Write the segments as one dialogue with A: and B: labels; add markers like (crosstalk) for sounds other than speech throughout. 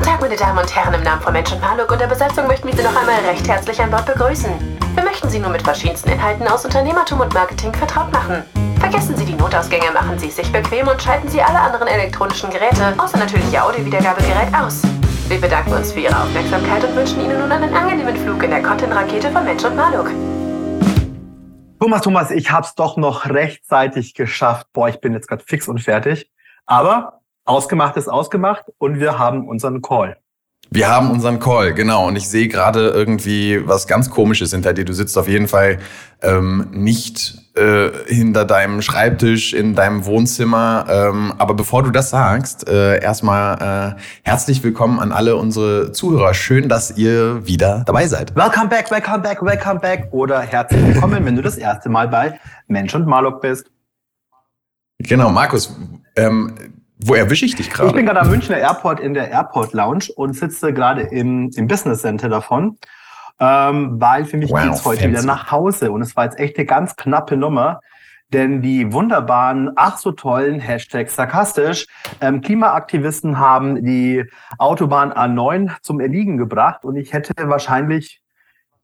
A: Guten Tag, meine Damen und Herren, im Namen von Mensch und Maluk und der Besatzung möchten wir Sie noch einmal recht herzlich an Bord begrüßen. Wir möchten Sie nur mit verschiedensten Inhalten aus Unternehmertum und Marketing vertraut machen. Vergessen Sie die Notausgänge, machen Sie es sich bequem und schalten Sie alle anderen elektronischen Geräte, außer natürlich Ihr Audiowiedergabegerät, aus. Wir bedanken uns für Ihre Aufmerksamkeit und wünschen Ihnen nun einen angenehmen Flug in der Content-Rakete von Mensch und Maluk.
B: Thomas, Thomas, ich hab's doch noch rechtzeitig geschafft. Boah, ich bin jetzt gerade fix und fertig. Aber ausgemacht ist ausgemacht und wir haben unseren Call.
C: Wir haben unseren Call, genau. Und ich sehe gerade irgendwie was ganz Komisches hinter dir. Du sitzt auf jeden Fall ähm, nicht äh, hinter deinem Schreibtisch in deinem Wohnzimmer. Ähm, aber bevor du das sagst, äh, erstmal äh, herzlich willkommen an alle unsere Zuhörer. Schön, dass ihr wieder dabei seid.
B: Welcome back, welcome back, welcome back. Oder herzlich willkommen, wenn du das erste Mal bei Mensch und Malok bist.
C: Genau, Markus. Ähm, wo erwische ich dich gerade?
B: Ich bin gerade am Münchner Airport in der Airport Lounge und sitze gerade im, im Business Center davon, ähm, weil für mich wow, geht's heute fancy. wieder nach Hause und es war jetzt echt eine ganz knappe Nummer, denn die wunderbaren, ach so tollen, Hashtag sarkastisch, ähm, Klimaaktivisten haben die Autobahn A9 zum Erliegen gebracht und ich hätte wahrscheinlich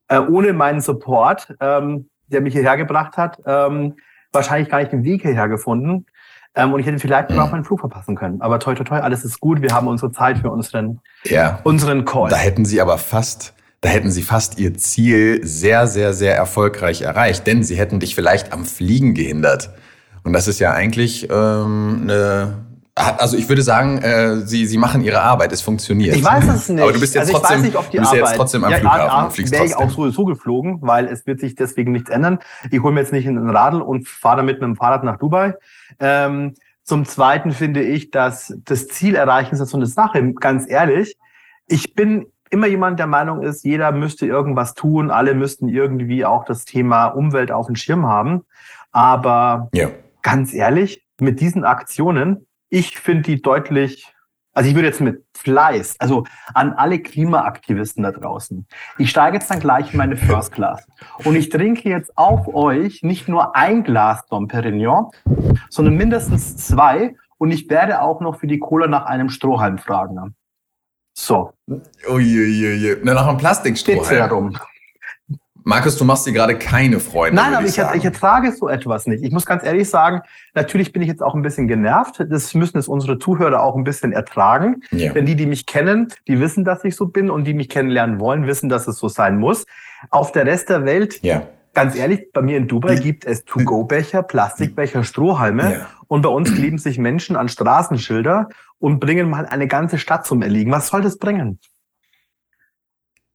B: äh, ohne meinen Support, ähm, der mich hierher gebracht hat, ähm, wahrscheinlich gar nicht den Weg hierher gefunden. Ähm, und ich hätte vielleicht mhm. auch meinen Flug verpassen können. Aber toi, toi, toi, alles ist gut. Wir haben unsere Zeit für unseren, ja. unseren Call.
C: Da hätten Sie aber fast, da hätten Sie fast Ihr Ziel sehr, sehr, sehr erfolgreich erreicht. Denn Sie hätten dich vielleicht am Fliegen gehindert. Und das ist ja eigentlich ähm, eine also ich würde sagen, äh, sie, sie machen ihre Arbeit, es funktioniert.
B: Ich weiß es nicht.
C: Aber du bist jetzt
B: also
C: trotzdem,
B: nicht, ob die
C: du bist
B: Arbeit,
C: jetzt trotzdem am
B: ja,
C: Flughafen und fliegst
B: wäre
C: trotzdem.
B: ich auch sowieso geflogen, weil es wird sich deswegen nichts ändern. Ich hole mir jetzt nicht einen Radl und fahre damit mit dem Fahrrad nach Dubai. Ähm, zum Zweiten finde ich, dass das Ziel erreichen ist so eine Sache. Ganz ehrlich, ich bin immer jemand, der Meinung ist, jeder müsste irgendwas tun, alle müssten irgendwie auch das Thema Umwelt auf dem Schirm haben. Aber ja. ganz ehrlich, mit diesen Aktionen, ich finde die deutlich also ich würde jetzt mit Fleiß, also an alle Klimaaktivisten da draußen. Ich steige jetzt dann gleich in meine First Class und ich trinke jetzt auf euch nicht nur ein Glas Dom Perignon, sondern mindestens zwei und ich werde auch noch für die Cola nach einem Strohhalm fragen. So.
C: Uiuiui. Na, nach einem Plastikstrohhalm. Markus, du machst dir gerade keine Freunde.
B: Nein, aber ich, ich, ertrage so etwas nicht. Ich muss ganz ehrlich sagen, natürlich bin ich jetzt auch ein bisschen genervt. Das müssen es unsere Zuhörer auch ein bisschen ertragen. Ja. Denn die, die mich kennen, die wissen, dass ich so bin und die mich kennenlernen wollen, wissen, dass es so sein muss. Auf der Rest der Welt, ja. ganz ehrlich, bei mir in Dubai gibt es To-Go-Becher, Plastikbecher, Strohhalme. Ja. Und bei uns kleben sich Menschen an Straßenschilder und bringen mal eine ganze Stadt zum Erliegen. Was soll das bringen?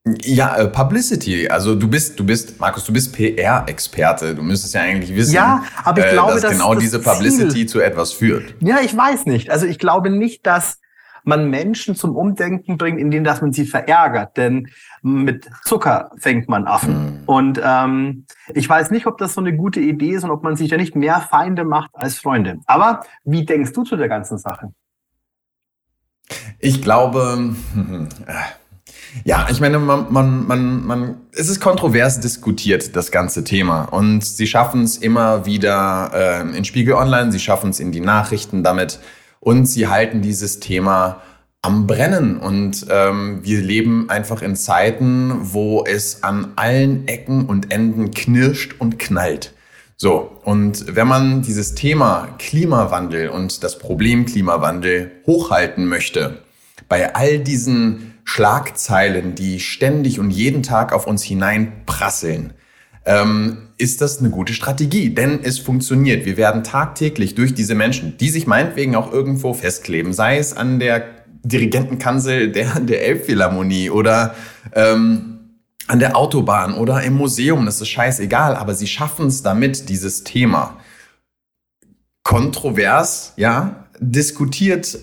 C: Ja, äh, Publicity. Also du bist, du bist, Markus, du bist PR-Experte. Du müsstest ja eigentlich wissen,
B: ja, aber ich äh, glaube, dass,
C: dass genau
B: das
C: diese Publicity Ziel, zu etwas führt.
B: Ja, ich weiß nicht. Also ich glaube nicht, dass man Menschen zum Umdenken bringt, indem dass man sie verärgert. Denn mit Zucker fängt man Affen. Mhm. Und ähm, ich weiß nicht, ob das so eine gute Idee ist und ob man sich ja nicht mehr Feinde macht als Freunde. Aber wie denkst du zu der ganzen Sache?
C: Ich glaube, (laughs) äh, ja, ich meine, man, man, man, man, es ist kontrovers diskutiert, das ganze Thema. Und sie schaffen es immer wieder äh, in Spiegel Online, sie schaffen es in die Nachrichten damit und sie halten dieses Thema am Brennen. Und ähm, wir leben einfach in Zeiten, wo es an allen Ecken und Enden knirscht und knallt. So, und wenn man dieses Thema Klimawandel und das Problem Klimawandel hochhalten möchte, bei all diesen Schlagzeilen, die ständig und jeden Tag auf uns hineinprasseln, ähm, ist das eine gute Strategie, denn es funktioniert. Wir werden tagtäglich durch diese Menschen, die sich meinetwegen auch irgendwo festkleben, sei es an der Dirigentenkanzel der, der Elbphilharmonie oder ähm, an der Autobahn oder im Museum, das ist scheißegal, aber sie schaffen es damit, dieses Thema kontrovers, ja, diskutiert,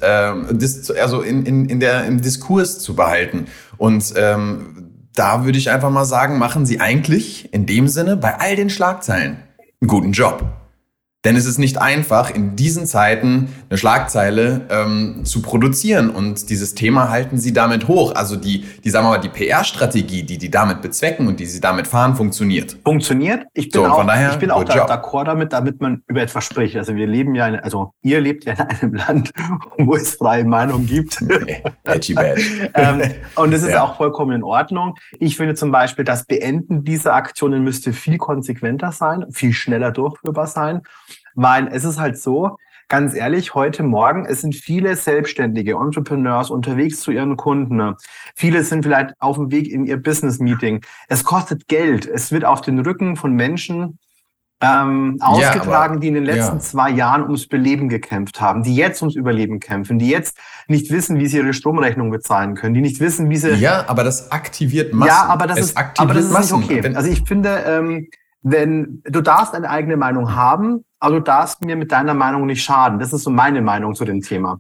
C: dis also in, in, in der, im Diskurs zu behalten. Und ähm, da würde ich einfach mal sagen, machen Sie eigentlich in dem Sinne bei all den Schlagzeilen einen guten Job. Denn es ist nicht einfach, in diesen Zeiten eine Schlagzeile ähm, zu produzieren. Und dieses Thema halten sie damit hoch. Also die, die sagen wir mal, die PR-Strategie, die die damit bezwecken und die sie damit fahren, funktioniert.
B: Funktioniert. Ich bin so, auch, daher, ich bin auch d'accord damit, damit man über etwas spricht. Also wir leben ja, in, also ihr lebt ja in einem Land, (laughs) wo es freie Meinung gibt. (laughs) Edgy (laughs) ähm, und das ist ja. auch vollkommen in Ordnung. Ich finde zum Beispiel, das Beenden dieser Aktionen müsste viel konsequenter sein, viel schneller durchführbar sein. Weil es ist halt so, ganz ehrlich, heute Morgen, es sind viele selbstständige Entrepreneurs unterwegs zu ihren Kunden. Viele sind vielleicht auf dem Weg in ihr Business-Meeting. Es kostet Geld. Es wird auf den Rücken von Menschen ähm, ausgetragen, ja, aber, die in den letzten ja. zwei Jahren ums Beleben gekämpft haben, die jetzt ums Überleben kämpfen, die jetzt nicht wissen, wie sie ihre Stromrechnung bezahlen können, die nicht wissen, wie sie...
C: Ja, aber das aktiviert Massen.
B: Ja, aber das, es ist, aber das ist Massen. nicht okay. Also ich finde, ähm, wenn du darfst eine eigene Meinung haben, du darfst mir mit deiner Meinung nicht schaden. Das ist so meine Meinung zu dem Thema.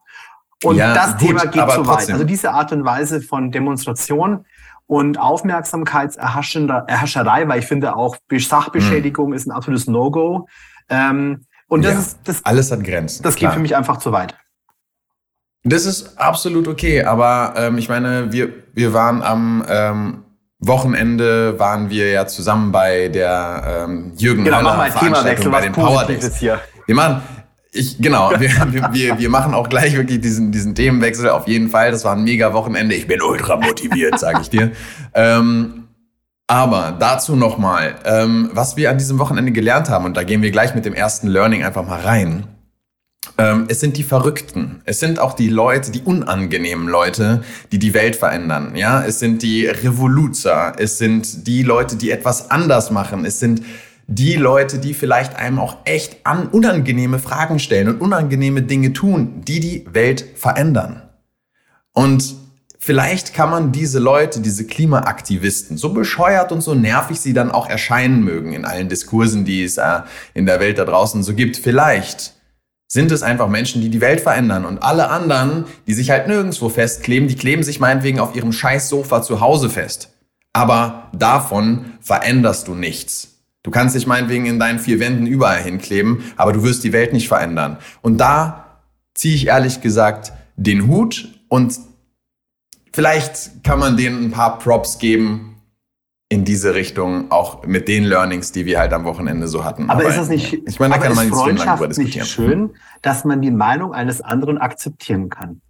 B: Und ja, das gut, Thema geht so weit. Also diese Art und Weise von Demonstration und Aufmerksamkeitserhascherei, weil ich finde auch Sachbeschädigung hm. ist ein absolutes No-Go. Ähm, und das
C: ja,
B: ist das
C: alles hat Grenzen.
B: Das klar. geht für mich einfach zu weit.
C: Das ist absolut okay, aber ähm, ich meine, wir wir waren am ähm, Wochenende waren wir ja zusammen bei der ähm, Jürgen
B: genau, Höller mach Veranstaltung
C: bei den Power Days. Hier. Wir machen, ich, genau, (laughs) wir, wir, wir machen auch gleich wirklich diesen, diesen Themenwechsel auf jeden Fall. Das war ein mega Wochenende. Ich bin ultra motiviert, sage ich dir. (laughs) Ähm, aber dazu nochmal, ähm, was wir an diesem Wochenende gelernt haben, und da gehen wir gleich mit dem ersten Learning einfach mal rein. Ähm, es sind die Verrückten. Es sind auch die Leute, die unangenehmen Leute, die die Welt verändern. Ja, es sind die Revoluzer. Es sind die Leute, die etwas anders machen. Es sind die Leute, die vielleicht einem auch echt an unangenehme Fragen stellen und unangenehme Dinge tun, die die Welt verändern. Und vielleicht kann man diese Leute, diese Klimaaktivisten, so bescheuert und so nervig sie dann auch erscheinen mögen in allen Diskursen, die es äh, in der Welt da draußen so gibt, vielleicht sind es einfach Menschen, die die Welt verändern. Und alle anderen, die sich halt nirgendwo festkleben, die kleben sich meinetwegen auf ihrem scheiß Sofa zu Hause fest. Aber davon veränderst du nichts. Du kannst dich meinetwegen in deinen vier Wänden überall hinkleben, aber du wirst die Welt nicht verändern. Und da ziehe ich ehrlich gesagt den Hut und vielleicht kann man denen ein paar Props geben, in diese Richtung, auch mit den Learnings, die wir halt am Wochenende so hatten.
B: Aber, aber ist das nicht,
C: ich meine, da kann man nicht
B: stundenlang drüber diskutieren. Nicht schön, dass man die Meinung eines anderen akzeptieren kann.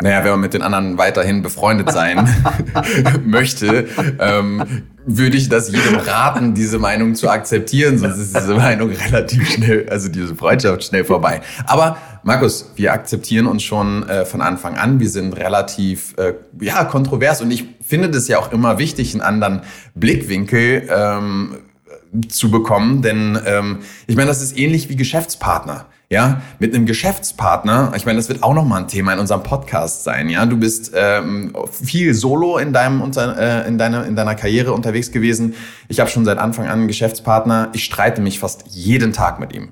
C: Naja, wenn man mit den anderen weiterhin befreundet sein (laughs) (laughs) möchte, ähm, würde ich das jedem raten, diese Meinung zu akzeptieren, sonst ist diese Meinung relativ schnell, also diese Freundschaft schnell vorbei. Aber Markus, wir akzeptieren uns schon äh, von Anfang an. Wir sind relativ äh, ja kontrovers und ich finde das ja auch immer wichtig, einen anderen Blickwinkel ähm, zu bekommen, denn ähm, ich meine, das ist ähnlich wie Geschäftspartner. Ja, mit einem Geschäftspartner, ich meine, das wird auch nochmal ein Thema in unserem Podcast sein. Ja, du bist ähm, viel solo in deinem äh, in deiner in deiner Karriere unterwegs gewesen. Ich habe schon seit Anfang an einen Geschäftspartner. Ich streite mich fast jeden Tag mit ihm.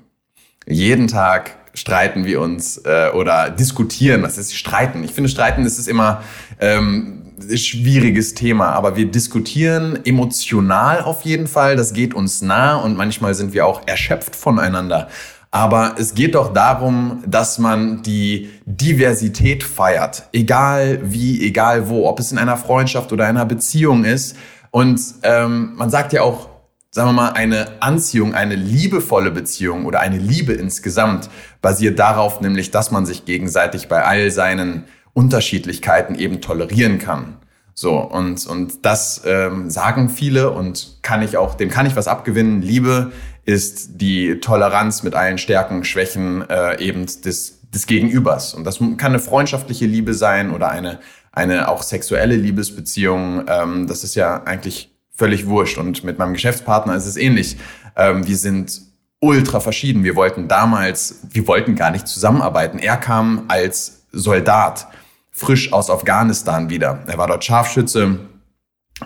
C: Jeden Tag streiten wir uns äh, oder diskutieren. Was ist streiten? Ich finde, streiten ist es immer ähm, schwieriges Thema, aber wir diskutieren emotional auf jeden Fall. Das geht uns nah und manchmal sind wir auch erschöpft voneinander. Aber es geht doch darum, dass man die Diversität feiert. Egal wie, egal wo, ob es in einer Freundschaft oder einer Beziehung ist. Und ähm, man sagt ja auch, sagen wir mal, eine Anziehung, eine liebevolle Beziehung oder eine Liebe insgesamt basiert darauf, nämlich, dass man sich gegenseitig bei all seinen Unterschiedlichkeiten eben tolerieren kann. So, und, und das ähm, sagen viele und kann ich auch, dem kann ich was abgewinnen. Liebe ist die Toleranz mit allen Stärken, Schwächen äh, eben des, des Gegenübers. Und das kann eine freundschaftliche Liebe sein oder eine, eine auch sexuelle Liebesbeziehung. Ähm, das ist ja eigentlich völlig wurscht. Und mit meinem Geschäftspartner ist es ähnlich. Ähm, wir sind ultra verschieden. Wir wollten damals, wir wollten gar nicht zusammenarbeiten. Er kam als Soldat frisch aus Afghanistan wieder. Er war dort Scharfschütze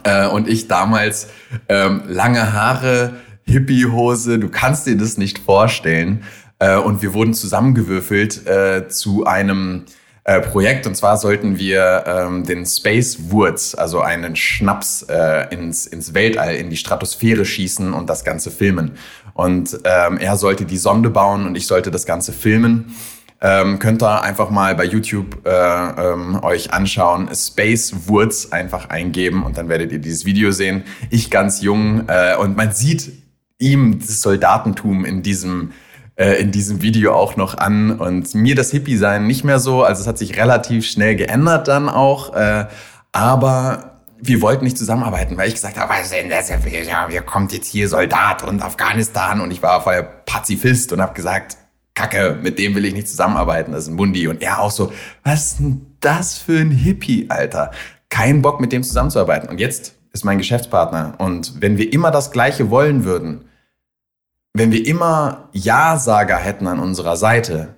C: äh, und ich damals ähm, lange Haare, Hippie-Hose, du kannst dir das nicht vorstellen. Äh, und wir wurden zusammengewürfelt äh, zu einem äh, Projekt. Und zwar sollten wir ähm, den Space Wurz, also einen Schnaps, äh, ins, ins Weltall, in die Stratosphäre schießen und das Ganze filmen. Und ähm, er sollte die Sonde bauen und ich sollte das Ganze filmen. Ähm, könnt ihr einfach mal bei YouTube äh, ähm, euch anschauen, Space Wurz einfach eingeben und dann werdet ihr dieses Video sehen. Ich ganz jung äh, und man sieht ihm das Soldatentum in diesem äh, in diesem Video auch noch an und mir das Hippie-Sein nicht mehr so. Also es hat sich relativ schnell geändert dann auch. Äh, aber wir wollten nicht zusammenarbeiten, weil ich gesagt habe, was denn das? Ja, wir kommt jetzt hier Soldat und Afghanistan und ich war vorher Pazifist und habe gesagt, Kacke, mit dem will ich nicht zusammenarbeiten, das ist ein Mundi. Und er auch so, was ist denn das für ein Hippie, Alter? Kein Bock, mit dem zusammenzuarbeiten. Und jetzt ist mein Geschäftspartner. Und wenn wir immer das Gleiche wollen würden, wenn wir immer Ja-Sager hätten an unserer Seite,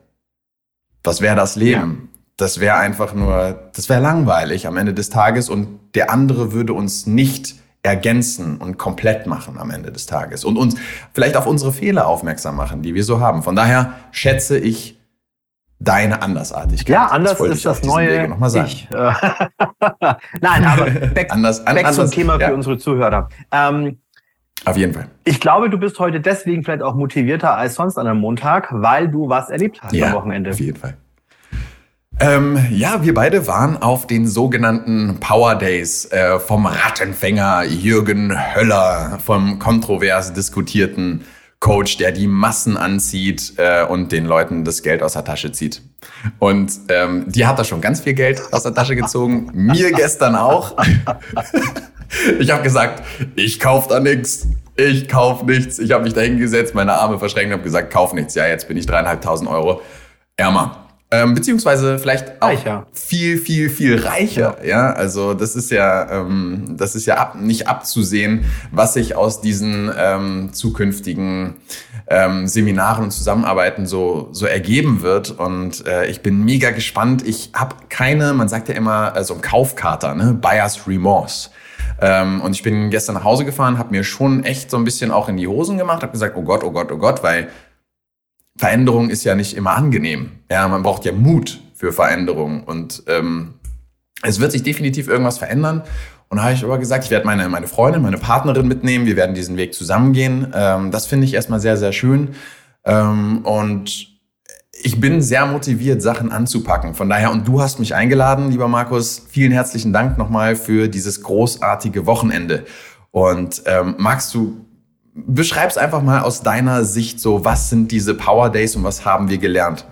C: was wäre das Leben? Ja. Das wäre einfach nur, das wäre langweilig am Ende des Tages und der andere würde uns nicht ergänzen und komplett machen am Ende des Tages und uns vielleicht auf unsere Fehler aufmerksam machen, die wir so haben. Von daher schätze ich deine Andersartigkeit.
B: Ja, anders das ist das neue. Ich. (laughs) Nein, aber (laughs) back, anders, back anders, zum Thema ja. für unsere Zuhörer. Ähm,
C: auf jeden Fall.
B: Ich glaube, du bist heute deswegen vielleicht auch motivierter als sonst an einem Montag, weil du was erlebt hast ja, am Wochenende.
C: Auf jeden Fall. Ähm, ja, wir beide waren auf den sogenannten Power Days äh, vom Rattenfänger Jürgen Höller, vom kontrovers diskutierten Coach, der die Massen anzieht äh, und den Leuten das Geld aus der Tasche zieht. Und ähm, die hat da schon ganz viel Geld aus der Tasche gezogen. Mir gestern auch. (laughs) (laughs) Ich habe gesagt, ich kauf da nichts. Ich kauf nichts. Ich habe mich da hingesetzt, meine Arme verschränkt und habe gesagt, kauf nichts. Ja, jetzt bin ich dreieinhalbtausend Euro ärmer. Ähm, beziehungsweise vielleicht auch reicher. viel, viel, viel reicher. Ja, also das ist ja, ähm, das ist ja ab, nicht abzusehen, was sich aus diesen ähm, zukünftigen ähm, Seminaren und Zusammenarbeiten so, so ergeben wird. Und äh, ich bin mega gespannt. Ich habe keine, man sagt ja immer, so ein Kaufkater, ne? Buyer's Remorse. Ähm, und ich bin gestern nach Hause gefahren, habe mir schon echt so ein bisschen auch in die Hosen gemacht, habe gesagt, oh Gott, oh Gott, oh Gott, weil Veränderung ist ja nicht immer angenehm. Ja, man braucht ja Mut für Veränderung und ähm, es wird sich definitiv irgendwas verändern. Und da habe ich aber gesagt, ich werde meine, meine Freundin, meine Partnerin mitnehmen. Wir werden diesen Weg zusammengehen. Ähm, das finde ich erstmal sehr, sehr schön. Ähm, und ich bin sehr motiviert, Sachen anzupacken. Von daher, und du hast mich eingeladen, lieber Markus. Vielen herzlichen Dank nochmal für dieses großartige Wochenende. Und ähm, magst du, beschreib's einfach mal aus deiner Sicht so, was sind diese Power Days und was haben wir gelernt?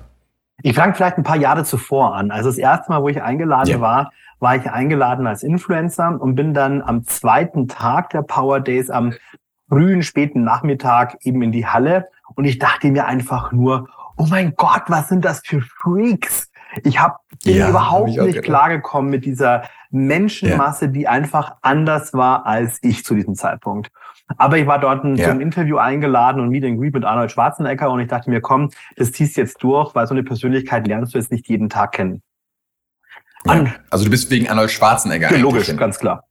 B: Ich fange vielleicht ein paar Jahre zuvor an. Also das erste Mal, wo ich eingeladen ja. war, war ich eingeladen als Influencer und bin dann am zweiten Tag der Power Days am frühen, späten Nachmittag eben in die Halle und ich dachte mir einfach nur, oh mein Gott, was sind das für Freaks? Ich hab, bin ja, überhaupt hab nicht klargekommen mit dieser Menschenmasse, ja. die einfach anders war als ich zu diesem Zeitpunkt. Aber ich war dort ein, ja. zum Interview eingeladen und Meet and Greet mit Arnold Schwarzenegger und ich dachte mir, komm, das ziehst jetzt durch, weil so eine Persönlichkeit lernst du jetzt nicht jeden Tag kennen.
C: Ja. Also du bist wegen Arnold Schwarzenegger.
B: Ja, logisch, ganz klar.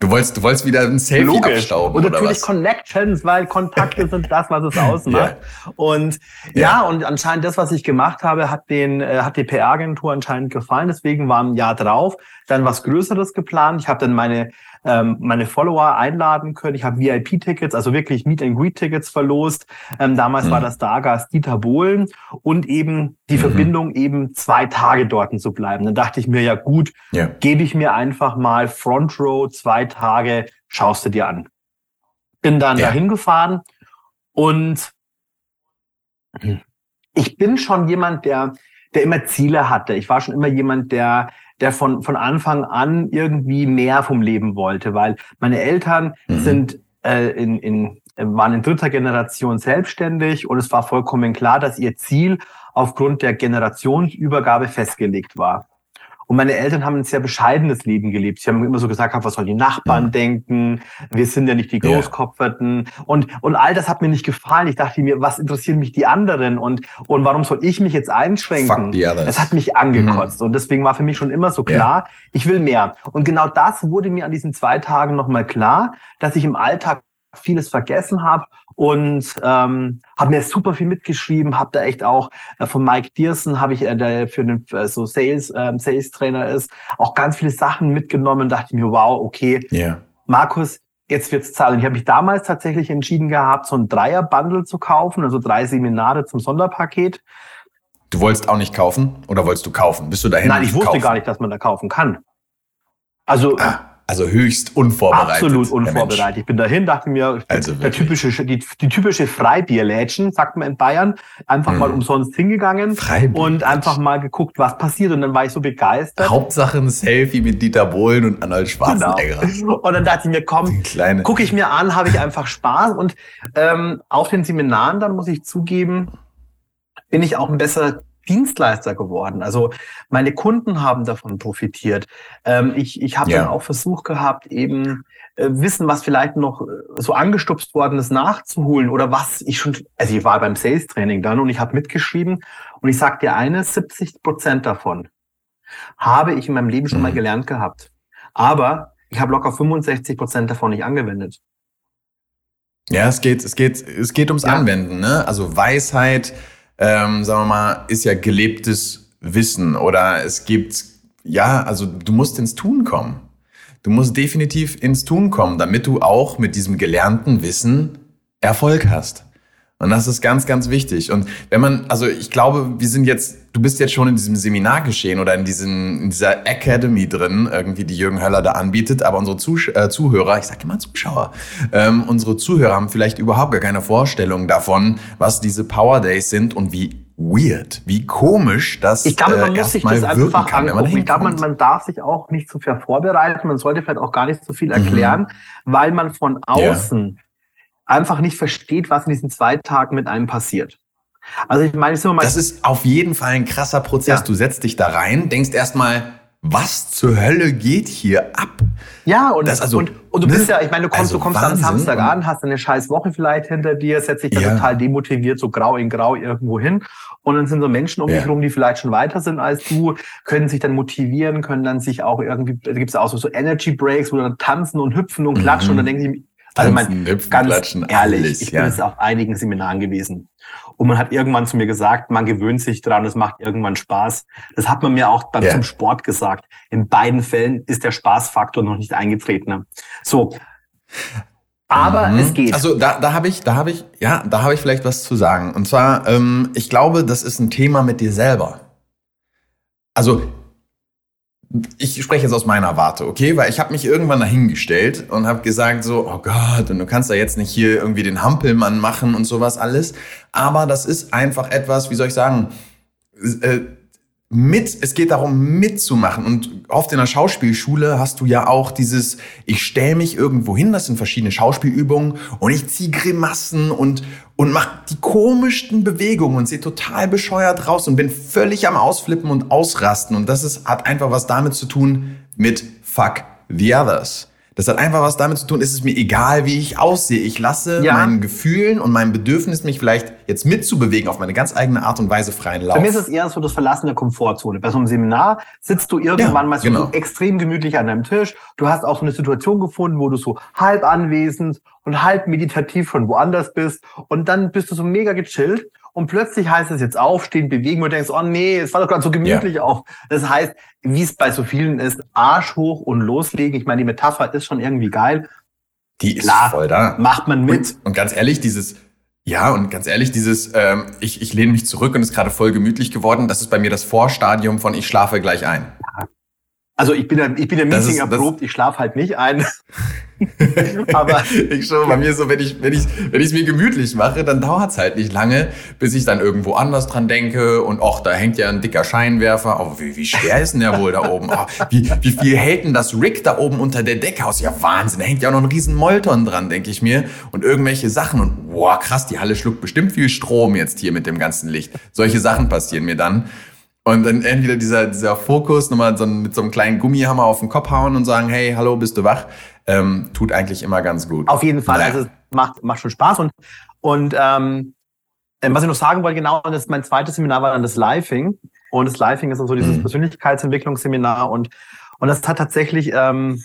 C: Du wolltest, du wolltest wieder ein Selfie Logisch. abstauben.
B: Und natürlich was? Connections, weil Kontakte (laughs) sind das, was es ausmacht. ja. Und ja. ja. und anscheinend das, was ich gemacht habe, hat den, äh, hat die PR-Agentur anscheinend gefallen. Deswegen war ein Jahr drauf dann was Größeres geplant. Ich habe dann meine ähm, meine Follower einladen können. Ich habe VIP-Tickets, also wirklich Meet-and-Greet-Tickets verlost. Ähm, damals mhm. war das Stargast Dieter Bohlen und eben die mhm. Verbindung, eben zwei Tage dort zu bleiben. Dann dachte ich mir, ja gut, ja. gebe ich mir einfach mal Front Row zwei Tage, schaust du dir an. Bin dann ja. dahin gefahren und ich bin schon jemand, der, der immer Ziele hatte. Ich war schon immer jemand, der der von, von Anfang an irgendwie mehr vom Leben wollte, weil meine Eltern mhm. sind äh, in, in, waren in dritter Generation selbstständig und es war vollkommen klar, dass ihr Ziel aufgrund der Generationsübergabe festgelegt war. Und meine Eltern haben ein sehr bescheidenes Leben gelebt. Sie haben immer so gesagt, was sollen die Nachbarn ja. denken? Wir sind ja nicht die Großkopferten. Und, und all das hat mir nicht gefallen. Ich dachte mir, was interessieren mich die anderen? Und, und warum soll ich mich jetzt einschränken? Es hat mich angekotzt. Mhm. Und deswegen war für mich schon immer so klar, ja. ich will mehr. Und genau das wurde mir an diesen zwei Tagen nochmal klar, dass ich im Alltag vieles vergessen habe und ähm, habe mir super viel mitgeschrieben, habe da echt auch äh, von Mike Dearson, habe ich, äh, der für den äh, so Sales ähm, Sales Trainer ist, auch ganz viele Sachen mitgenommen. Dachte mir, wow, okay,
C: yeah.
B: Markus, jetzt wird's zahlen. Ich habe mich damals tatsächlich entschieden gehabt, so ein Dreier-Bundle zu kaufen, also drei Seminare zum Sonderpaket.
C: Du wolltest auch nicht kaufen oder wolltest du kaufen? Bist du dahin?
B: Nein, ich wusste
C: kaufen?
B: gar nicht, dass man da kaufen kann. Also
C: ah. Also höchst unvorbereitet.
B: Absolut unvorbereitet. Ich bin dahin, dachte mir, also der typische, die, die typische Freibierlädchen, sagt man in Bayern, einfach hm. mal umsonst hingegangen und einfach mal geguckt, was passiert. Und dann war ich so begeistert.
C: Hauptsache ein Selfie mit Dieter Bohlen und Arnold Schwarzenegger.
B: Genau. Und dann dachte ich mir, komm, gucke ich mir an, habe ich einfach Spaß. Und ähm, auf den Seminaren dann muss ich zugeben, bin ich auch ein besser Dienstleister geworden. Also meine Kunden haben davon profitiert. Ähm, ich ich habe ja. dann auch versucht gehabt, eben äh, Wissen, was vielleicht noch äh, so angestupst worden ist, nachzuholen oder was ich schon, also ich war beim Sales Training dann und ich habe mitgeschrieben und ich sag dir eines, 70 Prozent davon habe ich in meinem Leben schon mhm. mal gelernt gehabt. Aber ich habe locker 65 Prozent davon nicht angewendet.
C: Ja, es geht, es geht, es geht ums ja. Anwenden, ne? Also Weisheit, ähm, sagen wir mal, ist ja gelebtes Wissen oder es gibt, ja, also du musst ins Tun kommen. Du musst definitiv ins Tun kommen, damit du auch mit diesem gelernten Wissen Erfolg hast. Und das ist ganz, ganz wichtig. Und wenn man, also ich glaube, wir sind jetzt, du bist jetzt schon in diesem Seminar geschehen oder in, diesem, in dieser Academy drin, irgendwie, die Jürgen Höller da anbietet. Aber unsere Zuh äh, Zuhörer, ich sage immer Zuschauer, ähm, unsere Zuhörer haben vielleicht überhaupt gar keine Vorstellung davon, was diese Power Days sind und wie weird, wie komisch das
B: Ich glaube, man äh, muss sich das einfach kann, angucken. Ich glaube, man, man darf sich auch nicht zu viel vorbereiten. Man sollte vielleicht auch gar nicht so viel mhm. erklären, mhm. weil man von außen yeah einfach nicht versteht, was in diesen zwei Tagen mit einem passiert.
C: Also ich meine, ich mal das ist auf jeden Fall ein krasser Prozess. Ja. Du setzt dich da rein, denkst erstmal, was zur Hölle geht hier ab?
B: Ja, und, das also, und, und du ne? bist ja, ich meine, du kommst, also du kommst am Samstag an, hast eine scheiß Woche vielleicht hinter dir, setzt dich da ja. total demotiviert, so grau in grau irgendwo hin. Und dann sind so Menschen um ja. dich rum, die vielleicht schon weiter sind als du, können sich dann motivieren, können dann sich auch irgendwie, da gibt es auch so, so Energy Breaks, wo dann tanzen und hüpfen und klatschen. Mhm. Und dann denke ich, also mein, Hüpfen, ganz Klatschen, ehrlich, alles, ich bin jetzt auf einigen Seminaren gewesen. Und man hat irgendwann zu mir gesagt, man gewöhnt sich dran, es macht irgendwann Spaß. Das hat man mir auch dann yeah. zum Sport gesagt. In beiden Fällen ist der Spaßfaktor noch nicht eingetreten. So. Aber mhm. es geht.
C: Also da, da habe ich, da habe ich, ja, da habe ich vielleicht was zu sagen. Und zwar, ähm, ich glaube, das ist ein Thema mit dir selber. Also ich spreche jetzt aus meiner Warte, okay? Weil ich habe mich irgendwann dahingestellt und habe gesagt so, oh Gott, und du kannst da jetzt nicht hier irgendwie den Hampelmann machen und sowas alles. Aber das ist einfach etwas, wie soll ich sagen, äh, mit, es geht darum mitzumachen. Und oft in der Schauspielschule hast du ja auch dieses, ich stelle mich irgendwo hin, das sind verschiedene Schauspielübungen und ich ziehe Grimassen und, und mache die komischsten Bewegungen und sehe total bescheuert raus und bin völlig am Ausflippen und Ausrasten. Und das ist, hat einfach was damit zu tun mit Fuck the Others. Das hat einfach was damit zu tun, ist es mir egal, wie ich aussehe. Ich lasse ja. meinen Gefühlen und meinem Bedürfnis, mich vielleicht jetzt mitzubewegen, auf meine ganz eigene Art und Weise freien Lauf.
B: Bei mir ist es eher so das Verlassen der Komfortzone. Bei so einem Seminar sitzt du irgendwann ja, mal so, genau. so extrem gemütlich an deinem Tisch. Du hast auch so eine Situation gefunden, wo du so halb anwesend und halb meditativ von woanders bist. Und dann bist du so mega gechillt und plötzlich heißt es jetzt aufstehen, bewegen und denkst, oh nee, es war doch gerade so gemütlich ja. auch. Das heißt, wie es bei so vielen ist, Arsch hoch und loslegen. Ich meine, die Metapher ist schon irgendwie geil.
C: Die ist Klar, voll da.
B: Macht man mit.
C: Und, und ganz ehrlich, dieses, ja, und ganz ehrlich, dieses, ähm, ich, ich lehne mich zurück und ist gerade voll gemütlich geworden, das ist bei mir das Vorstadium von ich schlafe gleich ein.
B: Also ich bin ja, ich bin ja Meeting ist, erprobt, ich schlafe halt nicht ein. (laughs)
C: Aber ich schon, bei mir so, wenn ich wenn ich wenn ich es mir gemütlich mache, dann dauert's halt nicht lange, bis ich dann irgendwo anders dran denke und ach, da hängt ja ein dicker Scheinwerfer. Oh, wie, wie schwer ist denn der wohl da oben? Oh, wie, wie viel hält denn das Rig da oben unter der Decke aus? Ja, Wahnsinn, da hängt ja auch noch ein riesen Molton dran, denke ich mir. Und irgendwelche Sachen und boah, krass, die Halle schluckt bestimmt viel Strom jetzt hier mit dem ganzen Licht. Solche Sachen passieren mir dann. Und dann entweder dieser, dieser Fokus, nochmal so mit so einem kleinen Gummihammer auf den Kopf hauen und sagen, hey, hallo, bist du wach? Ähm, tut eigentlich immer ganz gut.
B: Auf jeden Fall, naja. also es macht, macht schon Spaß. Und, und ähm, äh, was ich noch sagen wollte, genau, das mein zweites Seminar war dann das Living. Und das Living ist dann so dieses mhm. Persönlichkeitsentwicklungsseminar. Und, und das hat tatsächlich ähm,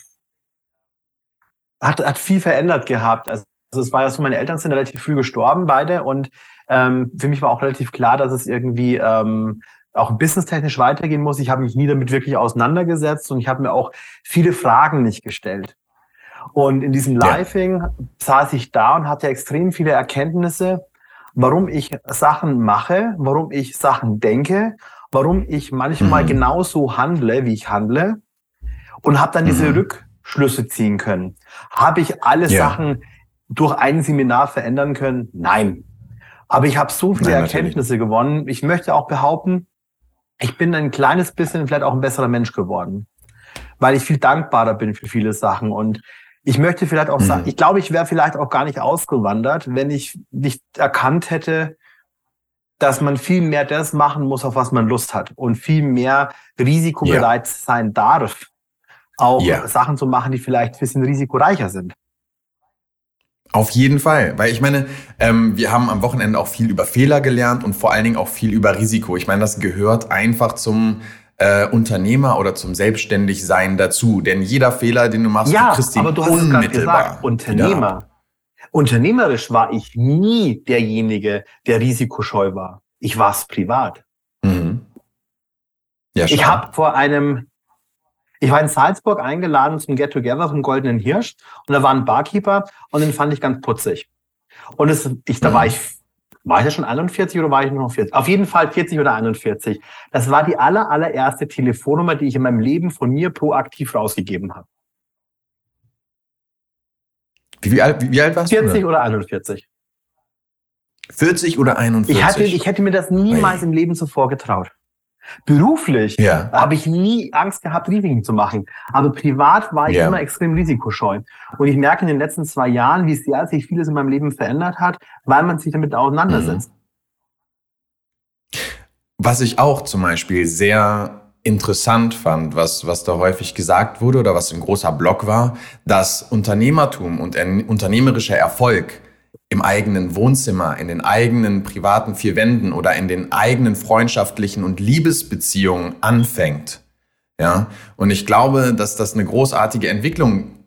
B: hat, hat viel verändert gehabt. Also es war ja so, meine Eltern sind relativ früh gestorben, beide. Und ähm, für mich war auch relativ klar, dass es irgendwie ähm, auch businesstechnisch weitergehen muss. Ich habe mich nie damit wirklich auseinandergesetzt und ich habe mir auch viele Fragen nicht gestellt. Und in diesem Living ja. saß ich da und hatte extrem viele Erkenntnisse, warum ich Sachen mache, warum ich Sachen denke, warum ich manchmal mhm. genauso handle, wie ich handle und habe dann diese mhm. Rückschlüsse ziehen können. Habe ich alle ja. Sachen durch ein Seminar verändern können? Nein. Aber ich habe so viele Nein, Erkenntnisse gewonnen. Ich möchte auch behaupten, ich bin ein kleines bisschen vielleicht auch ein besserer Mensch geworden, weil ich viel dankbarer bin für viele Sachen. Und ich möchte vielleicht auch mhm. sagen, ich glaube, ich wäre vielleicht auch gar nicht ausgewandert, wenn ich nicht erkannt hätte, dass man viel mehr das machen muss, auf was man Lust hat und viel mehr risikobereit ja. sein darf, auch ja. Sachen zu machen, die vielleicht ein bisschen risikoreicher sind.
C: Auf jeden Fall, weil ich meine, ähm, wir haben am Wochenende auch viel über Fehler gelernt und vor allen Dingen auch viel über Risiko. Ich meine, das gehört einfach zum äh, Unternehmer oder zum Selbstständigsein dazu. Denn jeder Fehler, den du machst,
B: ja,
C: du kriegst ihn
B: aber du hast unmittelbar. Gesagt, Unternehmer. Unternehmerisch war ich nie derjenige, der risikoscheu war. Ich war es privat. Mhm. Ja, ich habe vor einem ich war in Salzburg eingeladen zum Get Together vom Goldenen Hirsch und da war ein Barkeeper und den fand ich ganz putzig. Und es, ich, da war ich, war ich ja schon 41 oder war ich noch 40? Auf jeden Fall 40 oder 41. Das war die aller, allererste Telefonnummer, die ich in meinem Leben von mir proaktiv rausgegeben habe.
C: Wie, wie, alt, wie alt warst
B: 40 du? 40 oder 41.
C: 40 oder 41?
B: Ich, hatte, ich hätte mir das niemals Hey. im Leben zuvor getraut. Beruflich ja. habe ich nie Angst gehabt, Risiken zu machen. Aber privat war ich ja. immer extrem risikoscheu. Und ich merke in den letzten zwei Jahren, wie sehr sich vieles in meinem Leben verändert hat, weil man sich damit auseinandersetzt. Mhm.
C: Was ich auch zum Beispiel sehr interessant fand, was, was da häufig gesagt wurde oder was ein großer Block war, dass Unternehmertum und ein unternehmerischer Erfolg im eigenen Wohnzimmer, in den eigenen privaten vier Wänden oder in den eigenen freundschaftlichen und Liebesbeziehungen anfängt. Ja, und ich glaube, dass das eine großartige Entwicklung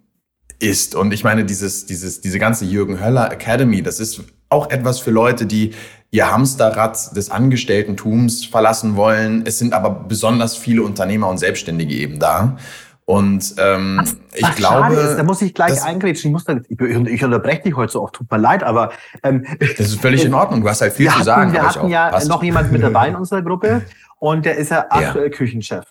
C: ist. Und ich meine, dieses, dieses, diese ganze Jürgen Höller Academy, das ist auch etwas für Leute, die ihr Hamsterrad des Angestelltentums verlassen wollen. Es sind aber besonders viele Unternehmer und Selbstständige eben da. Und ähm, was, ich was glaube.
B: Ist, da muss ich gleich eingrätschen. Ich, muss da, ich, ich unterbreche dich heute so oft, tut mir leid, aber. Ähm,
C: das ist völlig in Ordnung. Du hast halt viel zu
B: hatten,
C: sagen.
B: Wir hatten ja passt. noch jemand mit dabei in (laughs) unserer Gruppe und der ist ja aktuell ja. Küchenchef.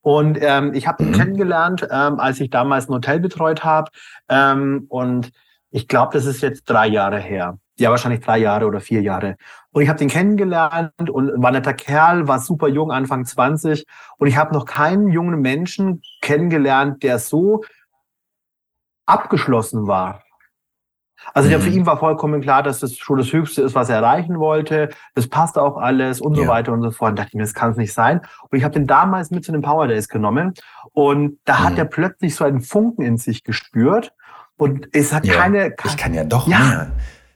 B: Und ähm, ich habe ihn mhm. kennengelernt, ähm, als ich damals ein Hotel betreut habe. Ähm, und ich glaube, das ist jetzt drei Jahre her. Ja, wahrscheinlich drei Jahre oder vier Jahre. Und ich habe den kennengelernt und war netter Kerl, war super jung, Anfang 20. Und ich habe noch keinen jungen Menschen kennengelernt, der so abgeschlossen war. Also mhm. für ihn war vollkommen klar, dass das schon das Höchste ist, was er erreichen wollte. Das passt auch alles und so weiter und so fort. Und dachte ich mir, das kann es nicht sein. Und ich habe den damals mit zu den Power Days genommen. Und da mhm. hat er plötzlich so einen Funken in sich gespürt. Und es hat ja. keine,
C: Ich kann ja doch ja. mehr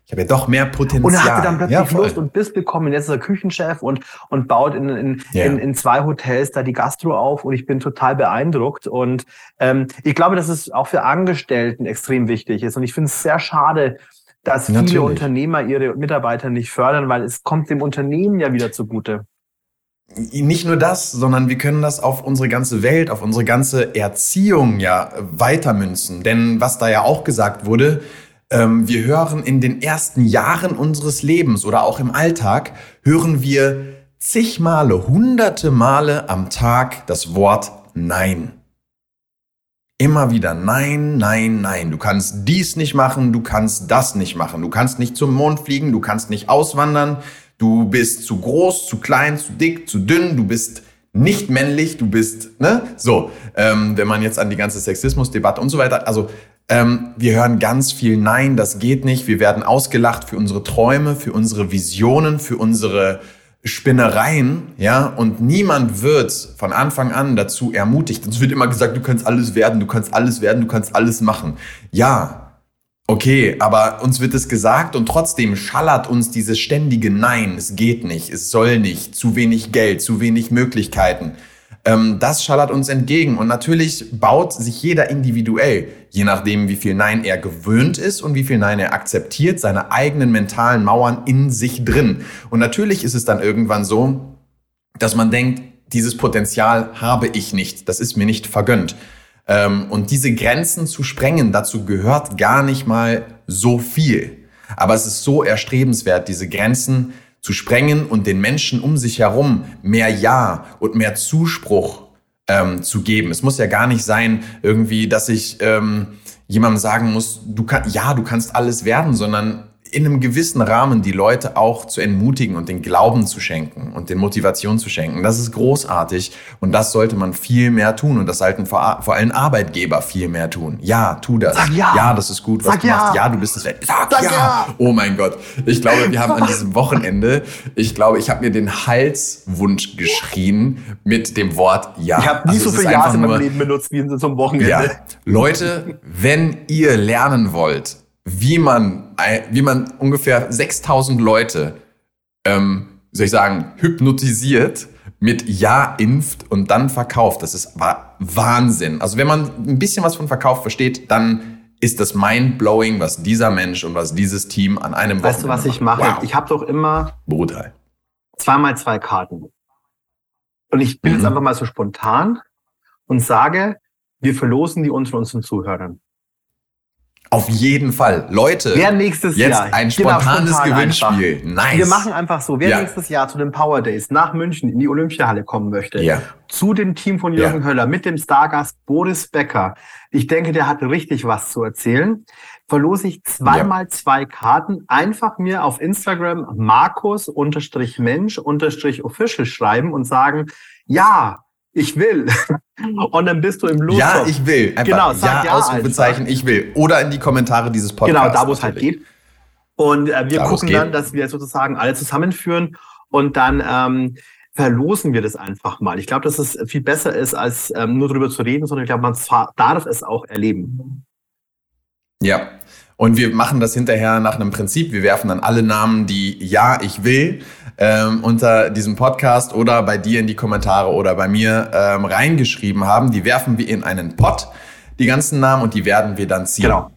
C: ich habe ja doch mehr Potenzial. Und
B: er hatte dann plötzlich ja, Lust und Biss bekommen. Jetzt ist er Küchenchef und, und baut in, in, ja. in, in zwei Hotels da die Gastro auf und ich bin total beeindruckt. Und ähm, ich glaube, dass es auch für Angestellten extrem wichtig ist. Und ich finde es sehr schade, dass viele Natürlich. Unternehmer ihre Mitarbeiter nicht fördern, weil es kommt dem Unternehmen ja wieder zugute.
C: Nicht nur das, sondern wir können das auf unsere ganze Welt, auf unsere ganze Erziehung ja weitermünzen. Denn was da ja auch gesagt wurde, ähm, wir hören in den ersten Jahren unseres Lebens oder auch im Alltag, hören wir zig Male, hunderte Male am Tag das Wort Nein. Immer wieder Nein, Nein, Nein. Du kannst dies nicht machen, du kannst das nicht machen. Du kannst nicht zum Mond fliegen, du kannst nicht auswandern. Du bist zu groß, zu klein, zu dick, zu dünn. Du bist nicht männlich, du bist, ne? So, ähm, wenn man jetzt an die ganze Sexismusdebatte und so weiter, also ähm, wir hören ganz viel Nein, das geht nicht. Wir werden ausgelacht für unsere Träume, für unsere Visionen, für unsere Spinnereien, ja, und niemand wird von Anfang an dazu ermutigt. Es wird immer gesagt, du kannst alles werden, du kannst alles werden, du kannst alles machen. Ja, okay, aber uns wird es gesagt und trotzdem schallert uns dieses ständige Nein, es geht nicht, es soll nicht, zu wenig Geld, zu wenig Möglichkeiten. Ähm, das schallert uns entgegen. Und natürlich baut sich jeder individuell, je nachdem, wie viel Nein er gewöhnt ist und wie viel Nein er akzeptiert, seine eigenen mentalen Mauern in sich drin. Und natürlich ist es dann irgendwann so, dass man denkt, dieses Potenzial habe ich nicht, das ist mir nicht vergönnt. Ähm, und diese Grenzen zu sprengen, dazu gehört gar nicht mal so viel. Aber es ist so erstrebenswert, diese Grenzen zu sprengen und den Menschen um sich herum mehr Ja und mehr Zuspruch ähm, zu geben. Es muss ja gar nicht sein, irgendwie, dass ich ähm, jemandem sagen muss, du kann, ja, du kannst alles werden, sondern in einem gewissen Rahmen die Leute auch zu entmutigen und den Glauben zu schenken und den Motivation zu schenken. Das ist großartig und das sollte man viel mehr tun und das sollten vor, vor allem Arbeitgeber viel mehr tun. Ja, tu das.
B: Ja.
C: ja, das ist gut, was
B: Sag
C: du
B: ja.
C: machst. Ja, du bist es wert. Sag,
B: Sag
C: ja.
B: ja.
C: Oh mein Gott. Ich glaube, wir haben an (laughs) diesem Wochenende, ich glaube, ich habe mir den Halswunsch geschrien mit dem Wort Ja.
B: Ich habe nie
C: Also
B: so viele
C: einfach
B: in meinem Leben benutzt wie in so einem Wochenende.
C: ja. Leute, wenn ihr lernen wollt, wie man, wie man ungefähr 6000 Leute, ähm, soll ich sagen, hypnotisiert, mit Ja impft und dann verkauft, das ist wa- Wahnsinn. Also wenn man ein bisschen was von Verkauf versteht, dann ist das mind-blowing, was dieser Mensch und was dieses Team an einem
B: Weißt du, was ich mache?
C: Wow.
B: Ich habe doch immer
C: Brutal.
B: zweimal zwei Karten. Und ich bin
C: Mhm.
B: jetzt einfach mal so spontan und sage, wir verlosen die unter unseren Zuhörern.
C: Auf jeden Fall. Leute,
B: Wer nächstes
C: jetzt
B: Jahr
C: ein spontanes
B: spontan
C: Gewinnspiel.
B: Einfach.
C: Nice.
B: Wir machen einfach so, wer
C: Ja.
B: nächstes Jahr zu den Power Days nach München in die Olympiahalle kommen möchte,
C: Ja.
B: zu dem Team von Jürgen Höller mit dem Stargast Boris Becker. Ich denke, der hat richtig was zu erzählen. Verlose ich zweimal zwei Karten. Einfach mir auf Instagram Markus-Mensch-Official schreiben und sagen, ja, ich will. Und dann bist du im Lostopf.
C: Ja, ich will. Einfach
B: Genau, sag
C: ja,
B: ja
C: Ausrufezeichen, ich will. Oder in die Kommentare dieses Podcasts.
B: Genau, da wo es halt geht. Und äh, wir
C: Da,
B: gucken dann, dass wir sozusagen alle zusammenführen und dann ähm, verlosen wir das einfach mal. Ich glaube, dass es viel besser ist, als ähm, nur darüber zu reden, sondern ich glaube, man darf es auch erleben.
C: Ja. Und wir machen das hinterher nach einem Prinzip. Wir werfen dann alle Namen, die Ja, ich will, ähm, unter diesem Podcast oder bei dir in die Kommentare oder bei mir ähm, reingeschrieben haben. Die werfen wir in einen Pot, die ganzen Namen, und die werden wir dann ziehen.
B: Genau.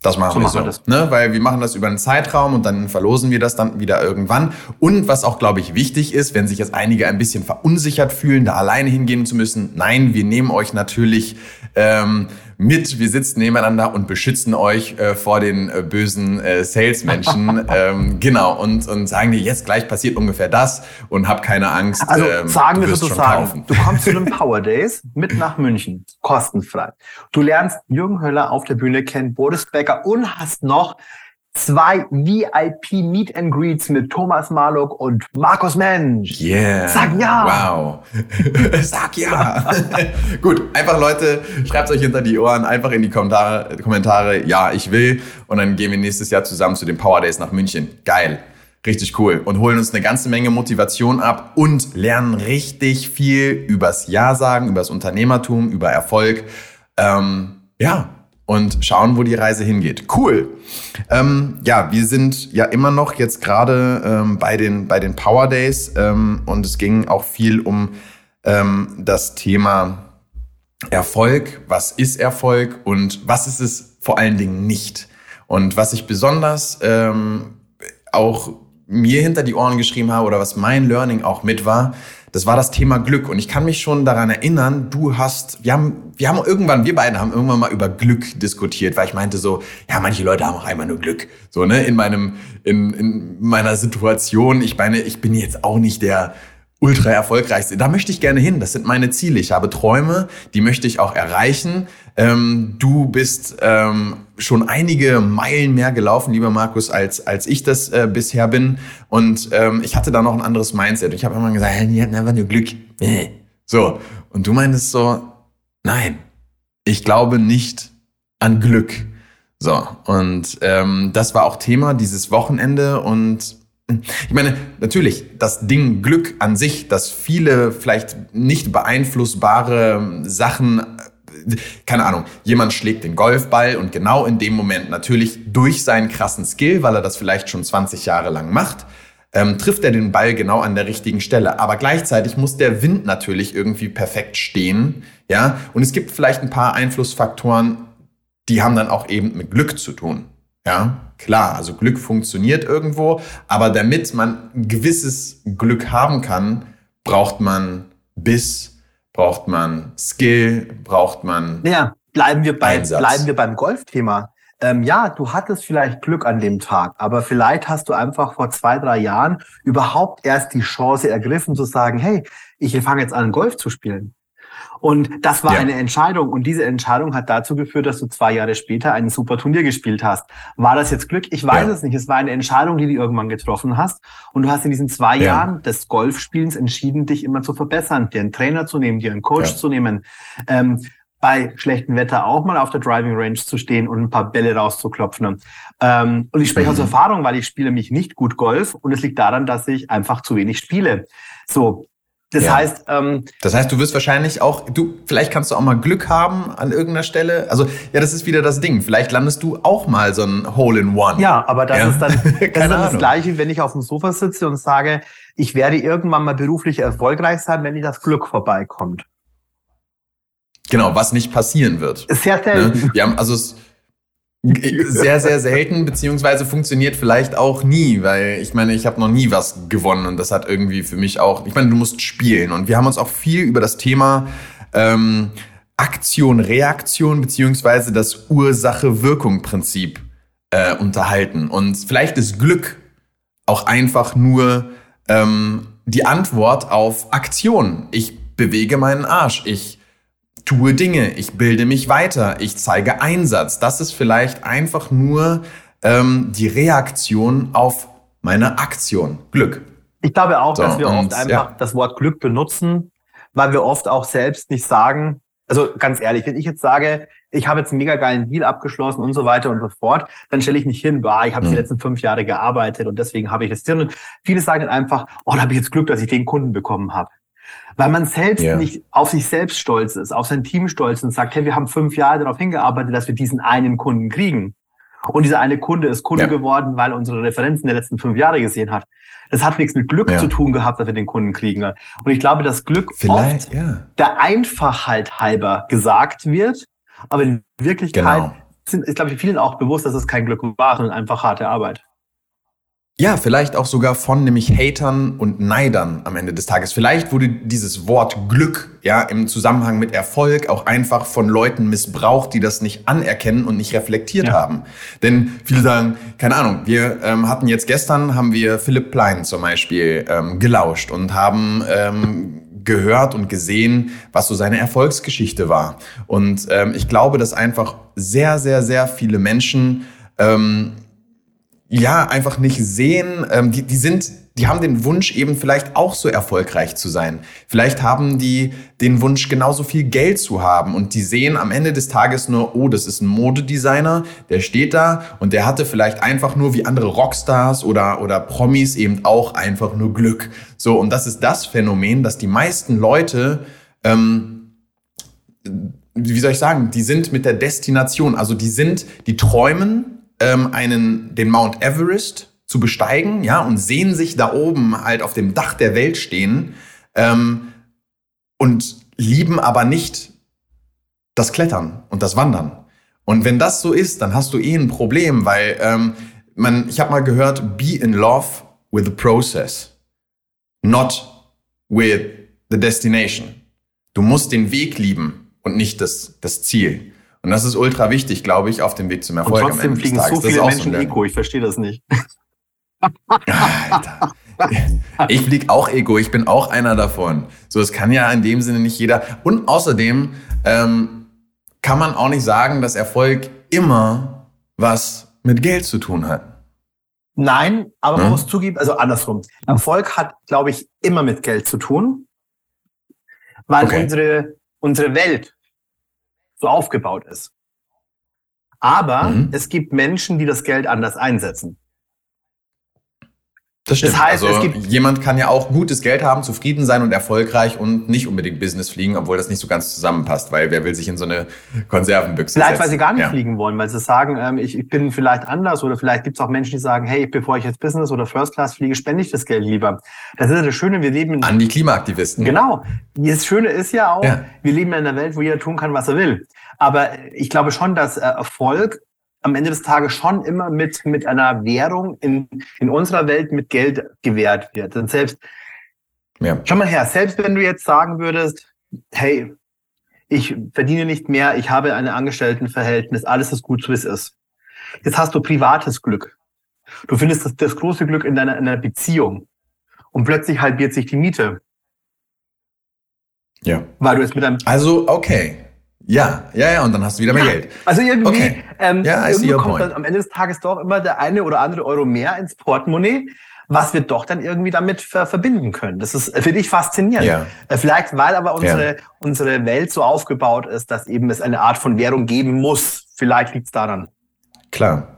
C: Das machen
B: So
C: wir so.
B: wir das.
C: Ne? Weil wir machen das über einen Zeitraum und dann verlosen wir das dann wieder irgendwann. Und was auch, glaube ich, wichtig ist, wenn sich jetzt einige ein bisschen verunsichert fühlen, da alleine hingehen zu müssen. Nein, wir nehmen euch natürlich ähm, mit. Wir sitzen nebeneinander und beschützen euch äh, vor den äh, bösen äh, Salesmenschen. (laughs) ähm, genau. Und, und sagen dir, jetzt gleich passiert ungefähr das und hab keine Angst.
B: Also
C: ähm,
B: sagen wir sozusagen, du kommst zu den (laughs) Power Days mit nach München, kostenfrei. Du lernst Jürgen Höller auf der Bühne kennen, Boris Becker und hast noch zwei VIP Meet and Greets mit Thomas Marlock und Markus Mensch.
C: Yeah.
B: Sag ja.
C: Wow. (laughs) Sag ja. (laughs) Gut, einfach Leute, schreibt euch hinter die Ohren, einfach in die Kommentare, Kommentare, ja, ich will. Und dann gehen wir nächstes Jahr zusammen zu den Power Days nach München. Geil. Richtig cool. Und holen uns eine ganze Menge Motivation ab und lernen richtig viel übers Ja sagen, übers Unternehmertum, über Erfolg. Ähm, ja. Und schauen, wo die Reise hingeht. Cool. Ähm, ja, wir sind ja immer noch jetzt gerade ähm, bei, den, bei den Power Days ähm, und es ging auch viel um ähm, das Thema Erfolg. Was ist Erfolg und was ist es vor allen Dingen nicht? Und was ich besonders ähm, auch mir hinter die Ohren geschrieben habe oder was mein Learning auch mit war, das war das Thema Glück. Und ich kann mich schon daran erinnern, du hast, wir haben, wir haben irgendwann, wir beide haben irgendwann mal über Glück diskutiert, weil ich meinte so, ja, manche Leute haben auch einmal nur Glück. So, ne, in meinem, in, in meiner Situation. Ich meine, ich bin jetzt auch nicht der ultra erfolgreichste. Da möchte ich gerne hin. Das sind meine Ziele. Ich habe Träume, die möchte ich auch erreichen. Ähm, du bist ähm, schon einige Meilen mehr gelaufen, lieber Markus, als, als ich das äh, bisher bin. Und ähm, ich hatte da noch ein anderes Mindset. Ich habe immer gesagt, die hatten einfach nur Glück. So. Und du meintest so, nein, ich glaube nicht an Glück. So, und ähm, das war auch Thema dieses Wochenende und ich meine, natürlich, das Ding Glück an sich, dass viele vielleicht nicht beeinflussbare Sachen, keine Ahnung, jemand schlägt den Golfball und genau in dem Moment natürlich durch seinen krassen Skill, weil er das vielleicht schon 20 Jahre lang macht, ähm, trifft er den Ball genau an der richtigen Stelle. Aber gleichzeitig muss der Wind natürlich irgendwie perfekt stehen. Ja, und es gibt vielleicht ein paar Einflussfaktoren, die haben dann auch eben mit Glück zu tun. Ja, klar, also Glück funktioniert irgendwo, aber damit man ein gewisses Glück haben kann, braucht man Biss, braucht man Skill, braucht man.
B: Ja, bleiben wir, bei, bleiben wir beim Golfthema. Ähm, ja, du hattest vielleicht Glück an dem Tag, aber vielleicht hast du einfach vor zwei, drei Jahren überhaupt erst die Chance ergriffen zu sagen, hey, ich fange jetzt an, Golf zu spielen. Und das war ja. eine Entscheidung. Und diese Entscheidung hat dazu geführt, dass du zwei Jahre später ein super Turnier gespielt hast. War das jetzt Glück? Ich weiß ja. es nicht. Es war eine Entscheidung, die du irgendwann getroffen hast. Und du hast in diesen zwei ja. Jahren des Golfspielens entschieden, dich immer zu verbessern, dir einen Trainer zu nehmen, dir einen Coach zu nehmen. Ähm, bei schlechtem Wetter auch mal auf der Driving Range zu stehen und ein paar Bälle rauszuklopfen. Ähm, und ich spreche mhm. aus Erfahrung, weil ich spiele mich nicht gut Golf und es liegt daran, dass ich einfach zu wenig spiele. So, das ja. heißt, ähm,
C: das heißt, du wirst wahrscheinlich auch, du, vielleicht kannst du auch mal Glück haben an irgendeiner Stelle. Also, ja, das ist wieder das Ding. Vielleicht landest du auch mal so ein Hole in One.
B: Ja, aber das ja. ist dann, (laughs) das, ist dann das Gleiche, wenn ich auf dem Sofa sitze und sage, ich werde irgendwann mal beruflich erfolgreich sein, wenn das Glück vorbeikommt.
C: Genau, was nicht passieren wird.
B: Sehr ne? selten.
C: Ne? Wir haben, also es, (laughs) sehr, sehr selten, beziehungsweise funktioniert vielleicht auch nie, weil ich meine, ich habe noch nie was gewonnen und das hat irgendwie für mich auch, ich meine, du musst spielen und wir haben uns auch viel über das Thema ähm, Aktion, Reaktion, beziehungsweise das Ursache-Wirkung-Prinzip äh, unterhalten. Und vielleicht ist Glück auch einfach nur ähm, die Antwort auf Aktion. Ich bewege meinen Arsch, ich tue Dinge, ich bilde mich weiter, ich zeige Einsatz. Das ist vielleicht einfach nur ähm, die Reaktion auf meine Aktion. Glück.
B: Ich glaube auch, so, dass wir oft einfach ja. das Wort Glück benutzen, weil wir oft auch selbst nicht sagen, also ganz ehrlich, wenn ich jetzt sage, ich habe jetzt einen mega geilen Deal abgeschlossen und so weiter und so fort, dann stelle ich nicht hin, bah, ich habe mhm. die letzten fünf Jahre gearbeitet und deswegen habe ich das drin. Und viele sagen dann einfach, oh, da habe ich jetzt Glück, dass ich den Kunden bekommen habe. Weil man selbst yeah. nicht auf sich selbst stolz ist, auf sein Team stolz und sagt, hey, wir haben fünf Jahre darauf hingearbeitet, dass wir diesen einen Kunden kriegen. Und dieser eine Kunde ist Kunde ja. geworden, weil unsere Referenzen der letzten fünf Jahre gesehen hat. Das hat nichts mit Glück ja. zu tun gehabt, dass wir den Kunden kriegen. Und ich glaube, dass Glück Vielleicht, oft ja. der Einfachheit halber gesagt wird, aber in Wirklichkeit genau. sind, ist, glaube ich, vielen auch bewusst, dass es kein Glück war, sondern einfach harte Arbeit.
C: Ja, vielleicht auch sogar von nämlich Hatern und Neidern am Ende des Tages. Vielleicht wurde dieses Wort Glück ja im Zusammenhang mit Erfolg auch einfach von Leuten missbraucht, die das nicht anerkennen und nicht reflektiert ja. haben. Denn viele sagen, keine Ahnung, wir ähm, hatten jetzt gestern haben wir Philipp Plein zum Beispiel ähm, gelauscht und haben ähm, gehört und gesehen, was so seine Erfolgsgeschichte war. Und ähm, ich glaube, dass einfach sehr, sehr, sehr viele Menschen ähm, ja, einfach nicht sehen. Ähm, die, die sind, die haben den Wunsch eben vielleicht auch so erfolgreich zu sein. Vielleicht haben die den Wunsch genauso viel Geld zu haben und die sehen am Ende des Tages nur, oh, das ist ein Modedesigner, der steht da und der hatte vielleicht einfach nur wie andere Rockstars oder, oder Promis eben auch einfach nur Glück. So, und das ist das Phänomen, dass die meisten Leute, ähm, wie soll ich sagen, die sind mit der Destination, also die sind, die träumen ähm, einen, den Mount Everest zu besteigen, ja, und sehen sich da oben halt auf dem Dach der Welt stehen ähm, und lieben aber nicht das Klettern und das Wandern. Und wenn das so ist, dann hast du eh ein Problem, weil ähm, man, ich habe mal gehört, be in love with the process, not with the destination. Du musst den Weg lieben und nicht das, das Ziel. Und das ist ultra wichtig, glaube ich, auf dem Weg zum Erfolg.
B: Und trotzdem fliegen so viele Menschen so Eco, ich verstehe das nicht.
C: Alter. Ich fliege auch Ego, ich bin auch einer davon. So, es kann ja in dem Sinne nicht jeder. Und außerdem ähm, kann man auch nicht sagen, dass Erfolg immer was mit Geld zu tun hat.
B: Nein, aber man hm? muss zugeben, also andersrum. Erfolg hat, glaube ich, immer mit Geld zu tun, weil okay. unsere, unsere Welt so aufgebaut ist. Aber mhm. es gibt Menschen, die das Geld anders einsetzen.
C: Das.
B: Das heißt,
C: also
B: es gibt
C: jemand kann ja auch gutes Geld haben, zufrieden sein und erfolgreich und nicht unbedingt Business fliegen, obwohl das nicht so ganz zusammenpasst, weil wer will sich in so eine Konservenbüchse
B: Vielleicht,
C: setzen?
B: weil sie gar nicht
C: ja.
B: fliegen wollen, weil sie sagen, ähm, ich, ich bin vielleicht anders oder vielleicht gibt es auch Menschen, die sagen, hey, bevor ich jetzt Business oder First Class fliege, spende ich das Geld lieber. Das ist ja das Schöne, wir leben in
C: An die Klimaaktivisten.
B: Genau. Das Schöne ist ja auch,
C: Ja.
B: wir leben in einer Welt, wo jeder tun kann, was er will. Aber ich glaube schon, dass äh, Erfolg am Ende des Tages schon immer mit, mit einer Währung in, in unserer Welt mit Geld gewährt wird. Und selbst,
C: Ja.
B: schau mal her, selbst wenn du jetzt sagen würdest, hey, ich verdiene nicht mehr, ich habe ein Angestelltenverhältnis, alles ist gut, so wie es ist. Jetzt hast du privates Glück. Du findest das, das große Glück in deiner, in deiner Beziehung. Und plötzlich halbiert sich die Miete,
C: ja.
B: weil du es mit einem
C: Also, okay. Ja, ja, ja, und dann hast du wieder mehr
B: Ja.
C: Geld.
B: Also irgendwie,
C: Okay.
B: ähm,
C: Ja,
B: irgendwie kommt dann am Ende des Tages doch immer der eine oder andere Euro mehr ins Portemonnaie, was wir doch dann irgendwie damit ver verbinden können. Das ist, finde ich, faszinierend.
C: Ja.
B: Äh, Vielleicht, weil aber unsere, unsere Welt so aufgebaut ist, dass eben es eine Art von Währung geben muss. Vielleicht liegt es daran.
C: Klar.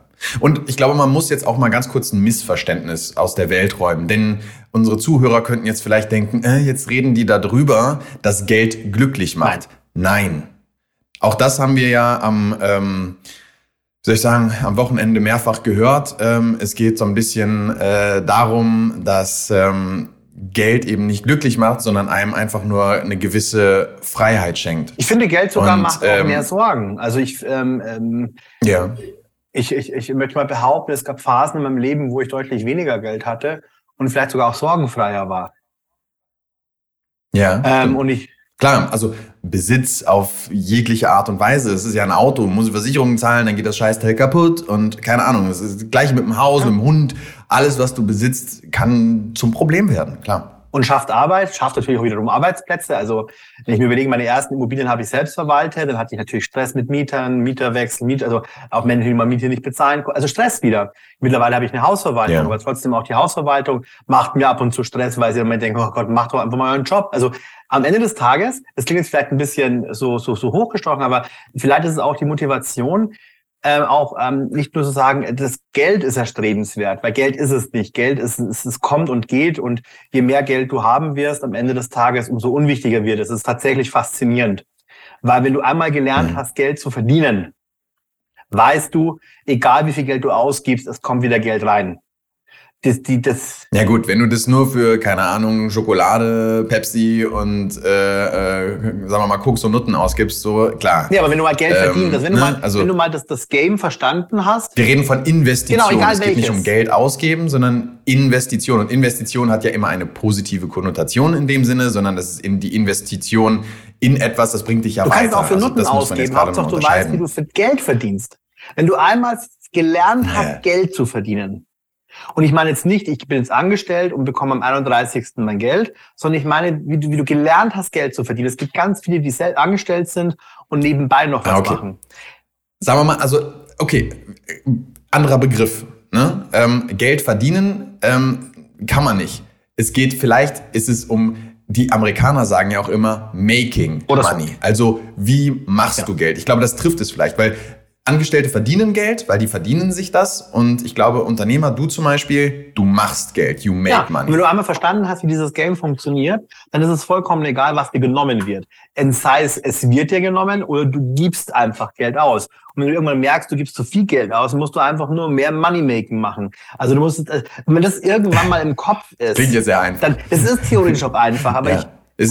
C: Und ich glaube, man muss jetzt auch mal ganz kurz ein Missverständnis aus der Welt räumen. Denn unsere Zuhörer könnten jetzt vielleicht denken, äh, jetzt reden die darüber, dass Geld glücklich macht. Nein. Auch das haben wir ja am, ähm, wie soll ich sagen, am Wochenende mehrfach gehört. Ähm, es geht so ein bisschen äh, darum, dass ähm, Geld eben nicht glücklich macht, sondern einem einfach nur eine gewisse Freiheit schenkt.
B: Ich finde, Geld sogar
C: Und,
B: macht auch
C: ähm,
B: mehr Sorgen. Also ich, ähm, ähm,
C: Ja.
B: ich, ich, ich möchte mal behaupten, es gab Phasen in meinem Leben, wo ich deutlich weniger Geld hatte und vielleicht sogar auch sorgenfreier war.
C: Ja.
B: Ähm, und ich,
C: Klar, also Besitz auf jegliche Art und Weise. Es ist ja ein Auto, muss Versicherungen zahlen, dann geht das Scheißteil kaputt und keine Ahnung. Es ist das gleiche mit dem Haus, mit dem Hund. Alles, was du besitzt, kann zum Problem werden, klar.
B: Und schafft Arbeit, schafft natürlich auch wiederum Arbeitsplätze. Also wenn ich mir überlege, meine ersten Immobilien habe ich selbst verwaltet, dann hatte ich natürlich Stress mit Mietern, Mieterwechsel, Mieter, also auch Menschen, die mal Miete nicht bezahlen. Also Stress wieder. Mittlerweile habe ich eine Hausverwaltung,
C: Ja.
B: aber trotzdem auch die Hausverwaltung macht mir ab und zu Stress, weil sie immer denken, oh Gott, mach doch einfach mal euren Job. Also am Ende des Tages, das klingt jetzt vielleicht ein bisschen so, so, so hochgestochen, aber vielleicht ist es auch die Motivation, ähm, auch ähm, nicht nur zu sagen, das Geld ist erstrebenswert, weil Geld ist es nicht. Geld ist, es, es kommt und geht und je mehr Geld du haben wirst am Ende des Tages, umso unwichtiger wird es. Es ist tatsächlich faszinierend, weil wenn du einmal gelernt
C: Mhm.
B: hast, Geld zu verdienen, weißt du, egal wie viel Geld du ausgibst, es kommt wieder Geld rein. Das, die, das,
C: Ja gut, wenn du das nur für, keine Ahnung, Schokolade, Pepsi und, äh, äh, sagen wir mal, Koks und Nutten ausgibst, so, klar.
B: ja, aber wenn du mal Geld
C: Ähm,
B: verdienst, also wenn, du
C: ne,
B: mal,
C: also-
B: wenn du mal das, das Game verstanden hast,
C: Wir reden von Investitionen.
B: Genau, egal
C: es geht nicht
B: welches.
C: um Geld ausgeben, sondern Investition. Und Investition hat ja immer eine positive Konnotation in dem Sinne, sondern das ist in die Investition in etwas, das bringt dich ja
B: Du
C: weiter.
B: kannst auch für
C: Also
B: Nutten ausgeben. Hauptsache, du weißt, wie du für Geld verdienst. Wenn du einmal gelernt
C: Ja.
B: hast, Geld zu verdienen. Und ich meine jetzt nicht, ich bin jetzt angestellt und bekomme am 31. mein Geld, sondern ich meine, wie du, wie du gelernt hast, Geld zu verdienen. Es gibt ganz viele, die sel- angestellt sind und nebenbei noch was
C: Ah, okay.
B: machen.
C: Sagen wir mal, also, okay, anderer Begriff. Ne? Ähm, Geld verdienen ähm, kann man nicht. Es geht, vielleicht ist es um, die Amerikaner sagen ja auch immer making
B: Oder so.
C: money. Also, wie machst
B: Ja.
C: du Geld? Ich glaube, das trifft es vielleicht, weil Angestellte verdienen Geld, weil die verdienen sich das. Und ich glaube, Unternehmer, du zum Beispiel, du machst Geld, you make
B: Ja, und
C: money.
B: wenn du einmal verstanden hast, wie dieses Game funktioniert, dann ist es vollkommen egal, was dir genommen wird. Und sei es, wird dir genommen oder du gibst einfach Geld aus. Und wenn du irgendwann merkst, du gibst zu viel Geld aus, musst du einfach nur mehr Money-Making machen. Also du musst, äh, wenn das irgendwann mal im Kopf ist,
C: Klingt jetzt sehr einfach.
B: dann, es ist theoretisch auch (laughs) einfach, aber
C: Ja,
B: ich,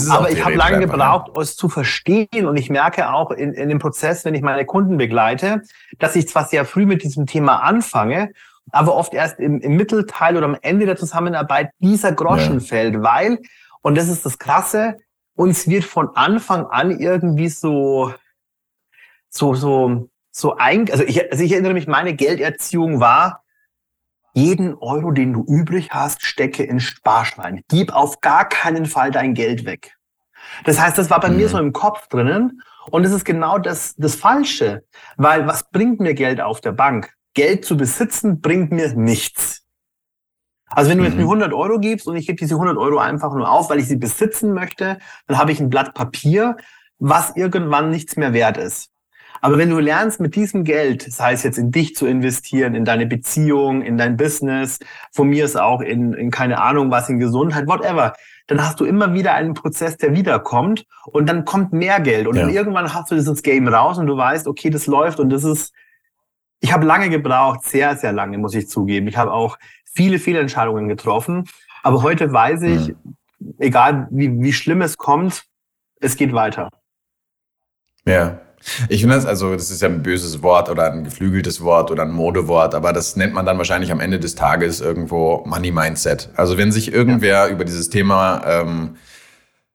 B: aber ich habe lange gebraucht, es zu verstehen und ich merke auch in, in dem Prozess, wenn ich meine Kunden begleite, dass ich zwar sehr früh mit diesem Thema anfange, aber oft erst im, im Mittelteil oder am Ende der Zusammenarbeit dieser Groschen
C: Ja.
B: fällt, weil, und das ist das Krasse, uns wird von Anfang an irgendwie so, so, so, so ein, also ich, also ich erinnere mich, meine Gelderziehung war, jeden Euro, den du übrig hast, stecke in Sparschwein. Gib auf gar keinen Fall dein Geld weg. Das heißt, das war bei
C: Mhm.
B: mir so im Kopf drinnen. Und es ist genau das, das Falsche. Weil was bringt mir Geld auf der Bank? Geld zu besitzen bringt mir nichts. Also wenn du jetzt
C: Mhm.
B: mir 100 Euro gibst und ich gebe diese 100 Euro einfach nur auf, weil ich sie besitzen möchte, dann habe ich ein Blatt Papier, was irgendwann nichts mehr wert ist. Aber wenn du lernst, mit diesem Geld, sei es jetzt in dich zu investieren, in deine Beziehung, in dein Business, von mir ist auch in, in keine Ahnung was, in Gesundheit, whatever, dann hast du immer wieder einen Prozess, der wiederkommt und dann kommt mehr Geld. Und ja. dann irgendwann hast du dieses Game raus und du weißt, okay, das läuft und das ist, ich habe lange gebraucht, sehr, sehr lange, muss ich zugeben. Ich habe auch viele Fehlentscheidungen getroffen. Aber heute weiß ich, mhm. egal wie, wie schlimm es kommt, es geht weiter.
C: Ja. Ich finde das, also das ist ja ein böses Wort oder ein geflügeltes Wort oder ein Modewort, aber das nennt man dann wahrscheinlich am Ende des Tages irgendwo Money Mindset. Also wenn sich irgendwer ja. über dieses Thema ähm,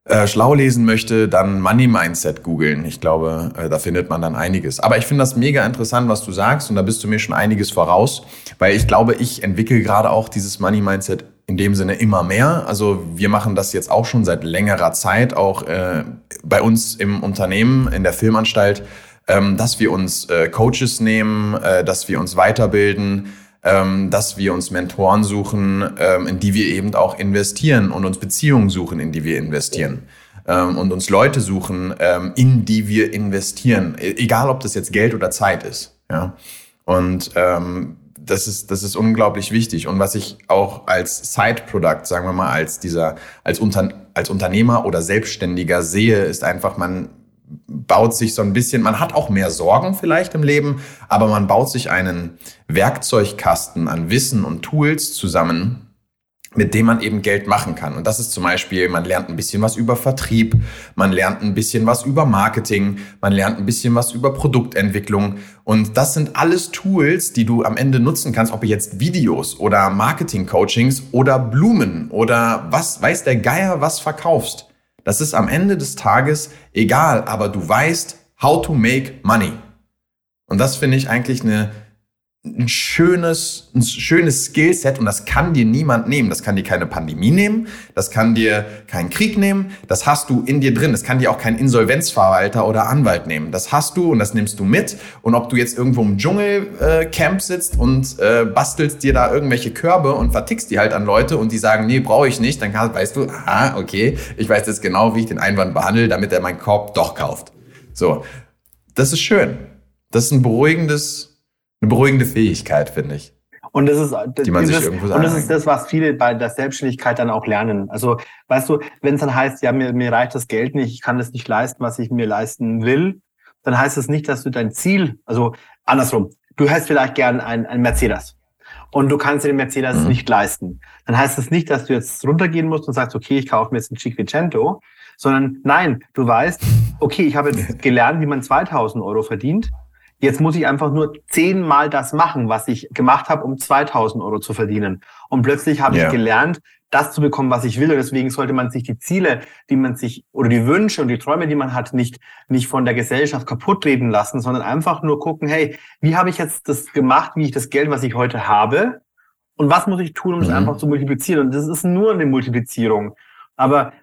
C: äh, schlau lesen möchte, dann Money Mindset googeln. Ich glaube, äh, da findet man dann einiges. Aber ich finde das mega interessant, was du sagst und da bist du mir schon einiges voraus, weil ich glaube, ich entwickle gerade auch dieses Money Mindset in dem Sinne immer mehr. Also wir machen das jetzt auch schon seit längerer Zeit, auch äh, bei uns im Unternehmen, in der Filmanstalt, ähm, dass wir uns äh, Coaches nehmen, äh, dass wir uns weiterbilden, ähm, dass wir uns Mentoren suchen, ähm, in die wir eben auch investieren und uns Beziehungen suchen, in die wir investieren. Ähm, und uns Leute suchen, ähm, in die wir investieren, e egal ob das jetzt Geld oder Zeit ist. Ja? Und ähm, das ist, das ist unglaublich wichtig. Und was ich auch als Side-Product, sagen wir mal, als dieser, als, Unter, als Unternehmer oder Selbstständiger sehe, ist einfach, man baut sich so ein bisschen, man hat auch mehr Sorgen vielleicht im Leben, aber man baut sich einen Werkzeugkasten an Wissen und Tools zusammen, mit dem man eben Geld machen kann. Und das ist zum Beispiel, man lernt ein bisschen was über Vertrieb, man lernt ein bisschen was über Marketing, man lernt ein bisschen was über Produktentwicklung. Und das sind alles Tools, die du am Ende nutzen kannst, ob jetzt Videos oder Marketing-Coachings oder Blumen oder was weiß der Geier was verkaufst. Das ist am Ende des Tages egal, aber du weißt, how to make money. Und das finde ich eigentlich eine ein schönes, ein schönes Skillset und das kann dir niemand nehmen. Das kann dir keine Pandemie nehmen, das kann dir kein Krieg nehmen, das hast du in dir drin. Das kann dir auch kein Insolvenzverwalter oder Anwalt nehmen. Das hast du und das nimmst du mit. Und ob du jetzt irgendwo im Dschungelcamp äh, sitzt und äh, bastelst dir da irgendwelche Körbe und vertickst die halt an Leute und die sagen, nee, brauche ich nicht, dann kann, weißt du, ah, okay, ich weiß jetzt genau, wie ich den Einwand behandle, damit er meinen Korb doch kauft. So, das ist schön. Das ist ein beruhigendes eine beruhigende Fähigkeit, finde ich.
B: Und das ist, das, die man dieses, sich irgendwo und das ist das, was viele bei der Selbstständigkeit dann auch lernen. Also, weißt du, wenn es dann heißt, ja, mir, mir reicht das Geld nicht, ich kann das nicht leisten, was ich mir leisten will, dann heißt das nicht, dass du dein Ziel, also andersrum, du hast vielleicht gern ein, ein Mercedes und du kannst dir den Mercedes mhm. nicht leisten. Dann heißt das nicht, dass du jetzt runtergehen musst und sagst, okay, ich kaufe mir jetzt ein Cinquecento, sondern nein, du weißt, okay, ich habe jetzt (laughs) gelernt, wie man 2000 Euro verdient Jetzt muss ich einfach nur zehnmal das machen, was ich gemacht habe, um 2000 Euro zu verdienen. Und plötzlich habe yeah. ich gelernt, das zu bekommen, was ich will. Und deswegen sollte man sich die Ziele, die man sich oder die Wünsche und die Träume, die man hat, nicht, nicht von der Gesellschaft kaputt reden lassen, sondern einfach nur gucken, hey, wie habe ich jetzt das gemacht, wie ich das Geld, was ich heute habe, und was muss ich tun, um es mhm. einfach zu multiplizieren? Und das ist nur eine Multiplizierung. Aber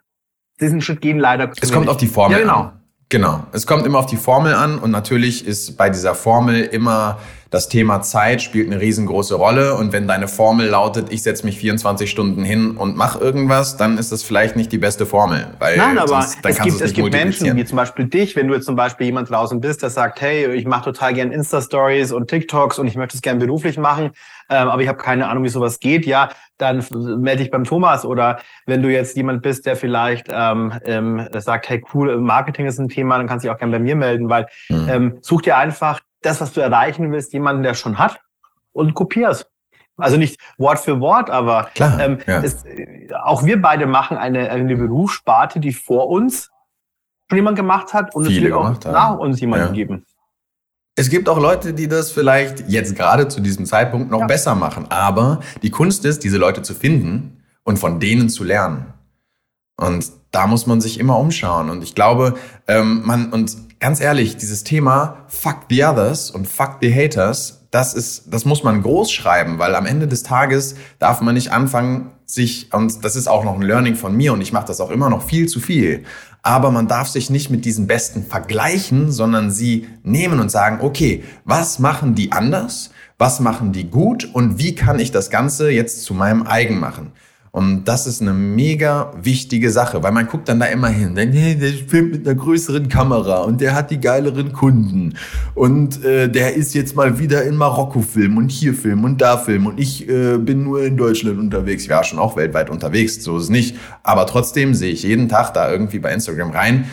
B: diesen Schritt gehen leider.
C: Es kommt auf die Formel. Ja, genau. An. Genau. Es kommt immer auf die Formel an und natürlich ist bei dieser Formel immer das Thema Zeit spielt eine riesengroße Rolle und wenn deine Formel lautet, ich setze mich 24 Stunden hin und mache irgendwas, dann ist das vielleicht nicht die beste Formel.
B: Weil Nein, aber sonst, es gibt, es gibt Menschen, wie zum Beispiel dich, wenn du jetzt zum Beispiel jemand draußen bist, der sagt, hey, ich mache total gern Insta-Stories und TikToks und ich möchte es gern beruflich machen, ähm, aber ich habe keine Ahnung, wie sowas geht, ja, dann melde dich beim Thomas. Oder wenn du jetzt jemand bist, der vielleicht ähm, ähm, sagt, hey, cool, Marketing ist ein Thema, dann kannst du dich auch gerne bei mir melden, weil mhm. ähm, such dir einfach das, was du erreichen willst, jemanden, der schon hat und kopierst. Also nicht Wort für Wort, aber Klar, ähm, ja. es, auch wir beide machen eine, eine Berufssparte, die vor uns schon jemand gemacht hat und Viele es wird auch nach uns jemanden ja. geben.
C: Es gibt auch Leute, die das vielleicht jetzt gerade zu diesem Zeitpunkt noch ja. besser machen. Aber die Kunst ist, diese Leute zu finden und von denen zu lernen. Und da muss man sich immer umschauen. Und ich glaube, ähm, man, und ganz ehrlich, dieses Thema Fuck the Others und Fuck the Haters, das ist, das muss man groß schreiben, weil am Ende des Tages darf man nicht anfangen, sich, und das ist auch noch ein Learning von mir und ich mache das auch immer noch viel zu viel, aber man darf sich nicht mit diesen Besten vergleichen, sondern sie nehmen und sagen, okay, was machen die anders? Was machen die gut? Und wie kann ich das Ganze jetzt zu meinem eigen machen? Und das ist eine mega wichtige Sache, weil man guckt dann da immer hin. Denn, hey, der filmt mit einer größeren Kamera und der hat die geileren Kunden. Und äh, der ist jetzt mal wieder in Marokko filmen und hier filmen und da filmen. Und ich äh, bin nur in Deutschland unterwegs. Ich war schon auch weltweit unterwegs, so ist es nicht. Aber trotzdem sehe ich jeden Tag da irgendwie bei Instagram rein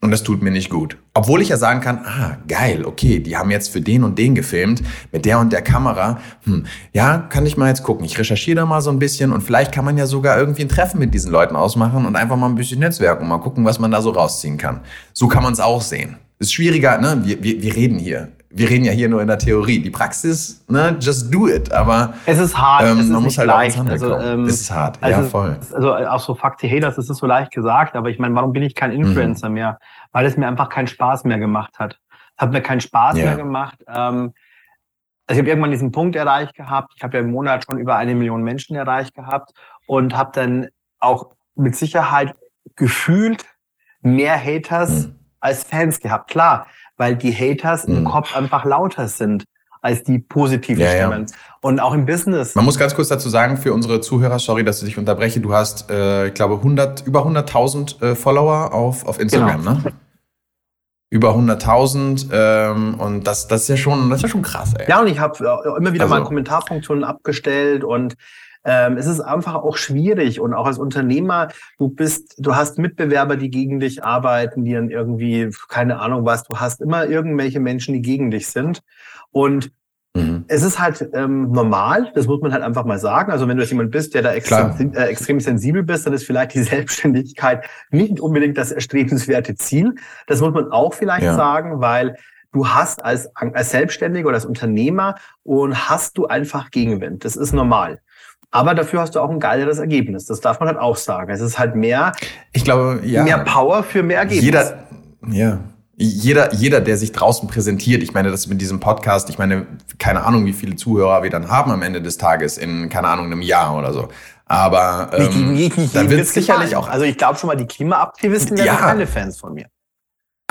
C: und das tut mir nicht gut. Obwohl ich ja sagen kann, ah, geil, okay, die haben jetzt für den und den gefilmt, mit der und der Kamera. Hm, ja, kann ich mal jetzt gucken. Ich recherchiere da mal so ein bisschen und vielleicht kann man ja sogar irgendwie ein Treffen mit diesen Leuten ausmachen und einfach mal ein bisschen netzwerken und mal gucken, was man da so rausziehen kann. So kann man es auch sehen. Ist schwieriger, ne? Wir, wir, wir reden hier. Wir reden ja hier nur in der Theorie. Die Praxis, ne, just do it. Aber
B: es ist hart.
C: Ähm,
B: es ist
C: man muss halt
B: leicht. also, ähm,
C: Es ist hart,
B: also,
C: ja voll.
B: Also auch so Fuck the Haters, das ist so leicht gesagt, aber ich meine, warum bin ich kein
C: Mhm.
B: Influencer mehr? Weil es mir einfach keinen Spaß mehr gemacht hat. Es hat mir keinen Spaß
C: Ja.
B: mehr gemacht. Ähm, also ich habe irgendwann diesen Punkt erreicht gehabt. Ich habe ja im Monat schon über eine Million Menschen erreicht gehabt und habe dann auch mit Sicherheit gefühlt mehr Haters
C: Mhm.
B: als Fans gehabt. Klar, weil die Haters im
C: Mhm.
B: Kopf einfach lauter sind als die positiven
C: Ja, ja.
B: Stimmen. Und auch im Business.
C: Man muss ganz kurz dazu sagen, für unsere Zuhörer, sorry, dass ich dich unterbreche, du hast, äh, ich glaube, 100, über 100.000 äh, Follower auf, auf Instagram,
B: Genau.
C: ne? Über 100.000 ähm, und das, das ist ja schon, das ist ja schon krass, ey.
B: Ja, und ich habe immer wieder
C: Also-
B: mal Kommentarfunktionen abgestellt und ähm, es ist einfach auch schwierig und auch als Unternehmer, du bist, du hast Mitbewerber, die gegen dich arbeiten, die dann irgendwie, keine Ahnung was, du hast immer irgendwelche Menschen, die gegen dich sind und
C: Mhm.
B: es ist halt ähm, normal, das muss man halt einfach mal sagen. Also wenn du jetzt jemand bist, der da extrem, äh, extrem sensibel bist, dann ist vielleicht die (laughs) Selbstständigkeit nicht unbedingt das erstrebenswerte Ziel. Das muss man auch vielleicht
C: Ja.
B: sagen, weil du hast als, als Selbstständiger oder als Unternehmer und hast du einfach Gegenwind. Das ist normal. Aber dafür hast du auch ein geileres Ergebnis. Das darf man halt auch sagen. Es ist halt mehr,
C: Ich glaube, ja.
B: mehr Power für mehr Ergebnis.
C: Jeder, ja. Jeder, jeder, der sich draußen präsentiert, ich meine, das mit diesem Podcast, ich meine, keine Ahnung, wie viele Zuhörer wir dann haben am Ende des Tages in, keine Ahnung, einem Jahr oder so. Aber ähm,
B: nicht- nicht
C: da
B: jedem
C: wird sicherlich auch
B: Also ich glaube schon mal, die Klimaaktivisten werden
C: Ja.
B: keine Fans von mir.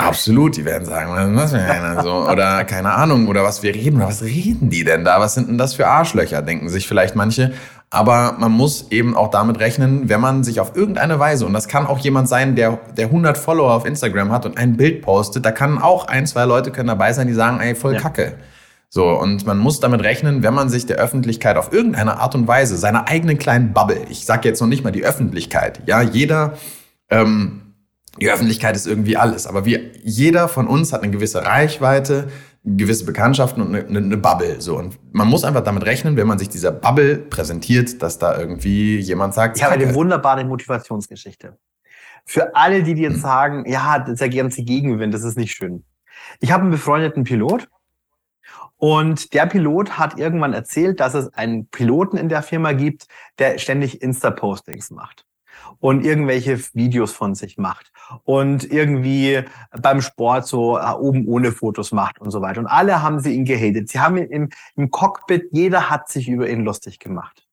C: Absolut, die werden sagen, was für einer so oder keine Ahnung oder was wir reden oder was reden die denn da? Was sind denn das für Arschlöcher? Denken sich vielleicht manche. Aber man muss eben auch damit rechnen, wenn man sich auf irgendeine Weise und das kann auch jemand sein, der der 100 Follower auf Instagram hat und ein Bild postet, da kann auch ein zwei Leute können dabei sein, die sagen, ey voll
B: Ja.
C: Kacke. So und man muss damit rechnen, wenn man sich der Öffentlichkeit auf irgendeine Art und Weise seiner eigenen kleinen Bubble, ich sage jetzt noch nicht mal die Öffentlichkeit, ja jeder ähm, die Öffentlichkeit ist irgendwie alles, aber wir, jeder von uns hat eine gewisse Reichweite, gewisse Bekanntschaften und eine, eine, Bubble. So. Und man muss einfach damit rechnen, wenn man sich dieser Bubble präsentiert, dass da irgendwie jemand sagt,
B: Ich habe eine wunderbare Motivationsgeschichte. Für alle, die, die jetzt sagen, ja, das ist der ganze Gegenwind, das ist nicht schön. Ich habe einen befreundeten Pilot und der Pilot hat irgendwann erzählt, dass es einen Piloten in der Firma gibt, der ständig Insta-Postings macht und irgendwelche Videos von sich macht und irgendwie beim Sport so äh, oben ohne Fotos macht und so weiter. Und alle haben sie ihn gehatet. Sie haben ihn im, im Cockpit, jeder hat sich über ihn lustig gemacht.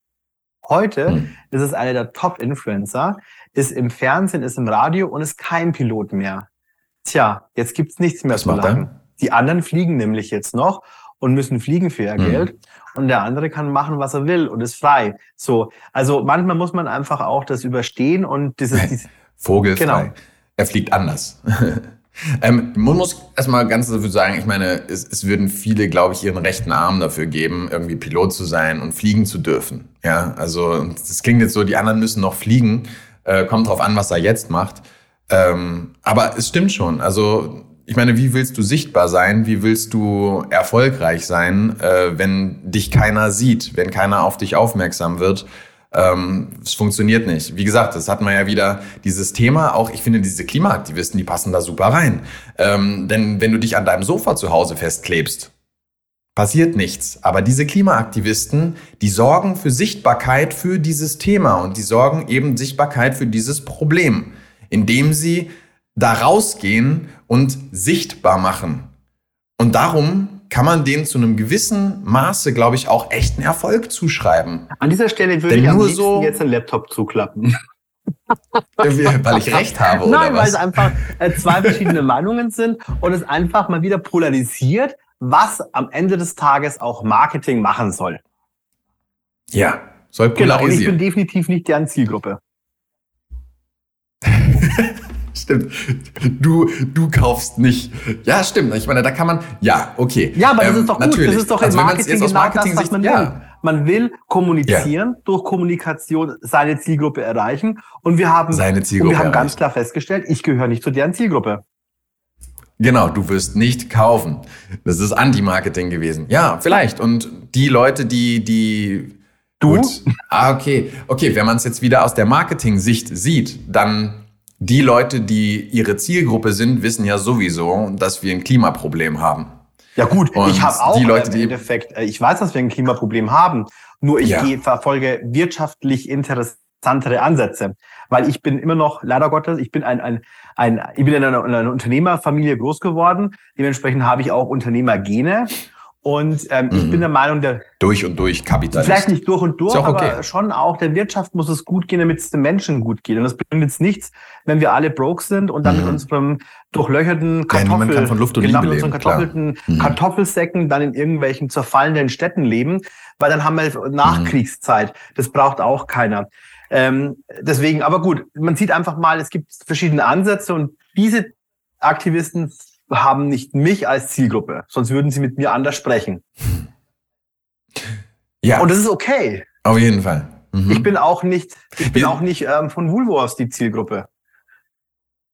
B: Heute
C: Hm.
B: ist es einer der Top-Influencer, ist im Fernsehen, ist im Radio und ist kein Pilot mehr. Tja, jetzt gibt's nichts mehr
C: Was
B: zu lachen. Die anderen fliegen nämlich jetzt noch und müssen fliegen für ihr
C: Mhm.
B: Geld und der andere kann machen, was er will und ist frei. So, also manchmal muss man einfach auch das überstehen und dieses, dieses
C: Vogelfrei.
B: Genau.
C: Er fliegt anders. (laughs) ähm, man muss erstmal ganz dafür sagen, ich meine, es, es würden viele, glaube ich, ihren rechten Arm dafür geben, irgendwie Pilot zu sein und fliegen zu dürfen. Ja, also das klingt jetzt so, die anderen müssen noch fliegen. Äh, kommt drauf an, was er jetzt macht. Ähm, aber es stimmt schon. Also ich meine, wie willst du sichtbar sein? Wie willst du erfolgreich sein, äh, wenn dich keiner sieht, wenn keiner auf dich aufmerksam wird? Ähm, es funktioniert nicht. Wie gesagt, das hat man ja wieder dieses Thema. Auch ich finde, diese Klimaaktivisten, die passen da super rein. Ähm, denn wenn du dich an deinem Sofa zu Hause festklebst, passiert nichts. Aber diese Klimaaktivisten, die sorgen für Sichtbarkeit für dieses Thema und die sorgen eben Sichtbarkeit für dieses Problem, indem sie da rausgehen und sichtbar machen. Und darum kann man denen zu einem gewissen Maße, glaube ich, auch echten Erfolg zuschreiben.
B: An dieser Stelle würde
C: Denn
B: ich am
C: nur so-
B: jetzt den Laptop zuklappen.
C: Weil ich recht habe, oder
B: Nein, weil es einfach äh, zwei verschiedene (laughs) Meinungen sind und es einfach mal wieder polarisiert, was am Ende des Tages auch Marketing machen soll.
C: Ja, Soll
B: Genau, und ich
C: polarisieren.
B: bin definitiv nicht deren Zielgruppe. (laughs)
C: Stimmt. Du, du kaufst nicht. Ja, stimmt. Ich meine, da kann man. Ja, okay.
B: Ja, aber das
C: Ähm,
B: ist doch gut.
C: Natürlich.
B: Das ist doch im
C: Also
B: Marketing genau das, was man will.
C: ja.
B: Man will kommunizieren, durch Kommunikation seine Zielgruppe erreichen. Und wir haben,
C: Seine
B: und
C: Zielgruppe
B: wir haben ganz klar festgestellt, ich gehöre nicht zu deren Zielgruppe.
C: Genau, du wirst nicht kaufen. Das ist Anti-Marketing gewesen. Ja, vielleicht. Und die Leute, die, die.
B: Du?
C: Gut. Ah, okay. Okay, wenn man es jetzt wieder aus der Marketing-Sicht sieht, dann die Leute, die ihre Zielgruppe sind, wissen ja sowieso, dass wir ein Klimaproblem haben.
B: Ja gut,
C: Und
B: ich habe auch
C: die Leute,
B: im
C: die-
B: Endeffekt, äh, ich weiß, dass wir ein Klimaproblem haben, nur ich
C: Ja.
B: gehe, verfolge wirtschaftlich interessantere Ansätze, weil ich bin immer noch, leider Gottes, ich bin ein, ein, ein ich bin in einer, in einer Unternehmerfamilie groß geworden, dementsprechend habe ich auch Unternehmergene und ähm, ich
C: Mhm.
B: bin der Meinung, der
C: Durch und durch Kapitalist.
B: Vielleicht nicht durch und durch,
C: okay.
B: aber schon auch der Wirtschaft muss es gut gehen, damit es den Menschen gut geht. Und das bringt jetzt nichts, wenn wir alle broke sind und dann
C: Mhm.
B: mit unserem durchlöcherten Kartoffel,
C: von Luft und
B: genau, mit unseren kartoffelten
C: Mhm.
B: Kartoffelsäcken dann in irgendwelchen zerfallenden Städten leben, weil dann haben wir
C: Mhm.
B: Nachkriegszeit. Das braucht auch keiner. Ähm, deswegen, aber gut, man sieht einfach mal, es gibt verschiedene Ansätze und diese Aktivisten haben nicht mich als Zielgruppe, sonst würden sie mit mir anders sprechen.
C: Ja,
B: Und das ist okay.
C: auf jeden Fall. Mhm.
B: Ich bin auch nicht, ich bin
C: Wir-
B: auch nicht ähm, von Woolworths die Zielgruppe.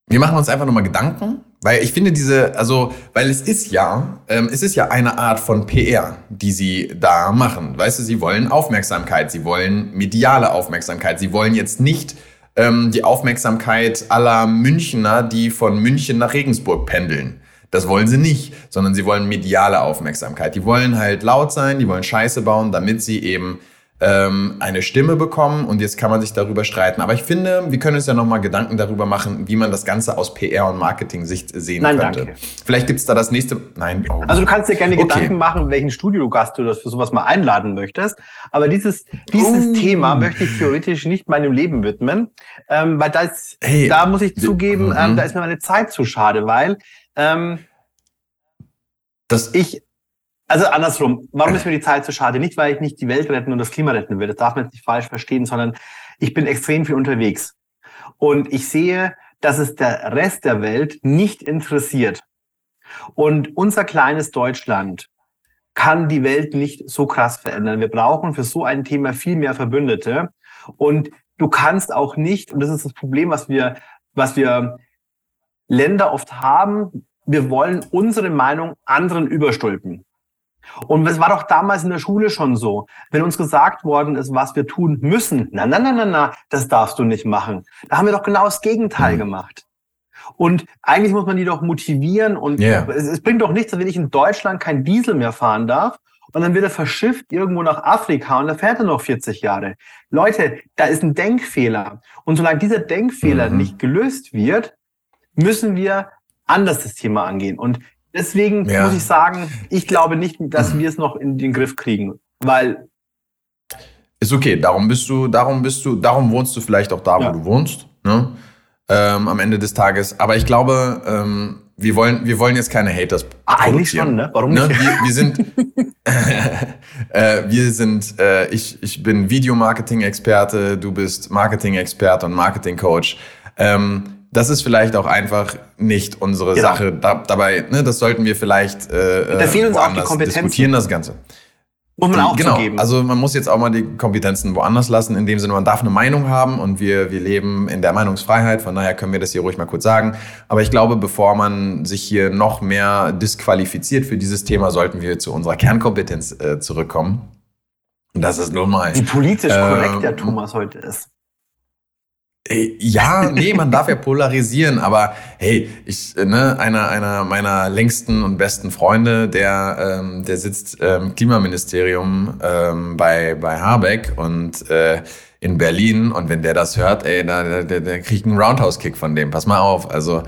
C: Wir machen uns einfach nochmal Gedanken, weil ich finde diese, also, weil es ist ja, ähm, es ist ja eine Art von PR, die sie da machen. Weißt du, sie wollen Aufmerksamkeit, sie wollen mediale Aufmerksamkeit, sie wollen jetzt nicht ähm, die Aufmerksamkeit aller Münchner, die von München nach Regensburg pendeln. Das wollen sie nicht, sondern sie wollen mediale Aufmerksamkeit. Die wollen halt laut sein, die wollen Scheiße bauen, damit sie eben ähm, eine Stimme bekommen und jetzt kann man sich darüber streiten. Aber ich finde, wir können uns ja nochmal Gedanken darüber machen, wie man das Ganze aus PR- und Marketing-Sicht sehen
B: Nein,
C: könnte.
B: danke.
C: Vielleicht gibt's da das nächste. Nein, oh.
B: Also du kannst dir gerne
C: Okay.
B: Gedanken machen, welchen Studiogast du das für sowas mal einladen möchtest. Aber dieses, dieses
C: Oh.
B: Thema möchte ich theoretisch nicht meinem Leben widmen, ähm, weil das,
C: Hey,
B: da muss ich zugeben,
C: Mhm.
B: ähm, da ist mir meine Zeit zu schade, weil ähm,
C: das,
B: ich, also andersrum, warum ist mir die Zeit zu schade? Nicht, weil ich nicht die Welt retten und das Klima retten will, das darf man jetzt nicht falsch verstehen, sondern ich bin extrem viel unterwegs. Und ich sehe, dass es der Rest der Welt nicht interessiert. Und unser kleines Deutschland kann die Welt nicht so krass verändern. Wir brauchen für so ein Thema viel mehr Verbündete. Und du kannst auch nicht, und das ist das Problem, was wir, was wir Länder oft haben, wir wollen unsere Meinung anderen überstülpen. Und es war doch damals in der Schule schon so. Wenn uns gesagt worden ist, was wir tun müssen, na, na, na, na, na, das darfst du nicht machen. Da haben wir doch genau das Gegenteil
C: Mhm.
B: gemacht. Und eigentlich muss man die doch motivieren und
C: Ja.
B: es, es bringt doch nichts, wenn ich in Deutschland kein Diesel mehr fahren darf und dann wird er verschifft irgendwo nach Afrika und da fährt er noch 40 Jahre. Leute, da ist ein Denkfehler. Und solange dieser Denkfehler
C: Mhm.
B: nicht gelöst wird, müssen wir anders das Thema angehen. Und deswegen
C: Ja.
B: muss ich sagen, ich glaube nicht, dass wir es noch in den Griff kriegen, weil
C: ist okay. Darum bist du, darum bist du, darum wohnst du vielleicht auch da, wo
B: Ja.
C: du wohnst. Ne? Ähm, am Ende des Tages. Aber ich glaube, ähm, wir wollen, wir wollen jetzt keine Haters
B: Ah, eigentlich schon, ne? Warum
C: Ne?
B: nicht?
C: Wir, wir sind, (laughs) äh, wir sind, äh, ich, ich bin Videomarketing-Experte, du bist Marketing-Experte und Marketing-Coach. Ähm, das ist vielleicht auch einfach nicht unsere
B: Genau.
C: Sache. Da, dabei, ne, das sollten wir vielleicht äh,
B: Da fehlen uns auch die Kompetenzen.
C: diskutieren, das Ganze.
B: muss man auch
C: genau.
B: zugeben.
C: Also man muss jetzt auch mal die Kompetenzen woanders lassen. In dem Sinne, man darf eine Meinung haben und wir, wir leben in der Meinungsfreiheit. Von daher können wir das hier ruhig mal kurz sagen. Aber ich glaube, bevor man sich hier noch mehr disqualifiziert für dieses Thema, sollten wir zu unserer Kernkompetenz äh, zurückkommen. Und das ist nun mal.
B: Wie politisch
C: Ähm,
B: korrekt der Thomas heute ist.
C: Äh, Ja, nee, man darf ja polarisieren, aber hey, ich, äh, ne, einer, einer meiner längsten und besten Freunde, der, ähm, der sitzt ähm, Klimaministerium ähm, bei, bei Habeck und äh, in Berlin und wenn der das hört, ey, da, der, der, der kriegt einen Roundhouse-Kick von dem. Pass mal auf. Also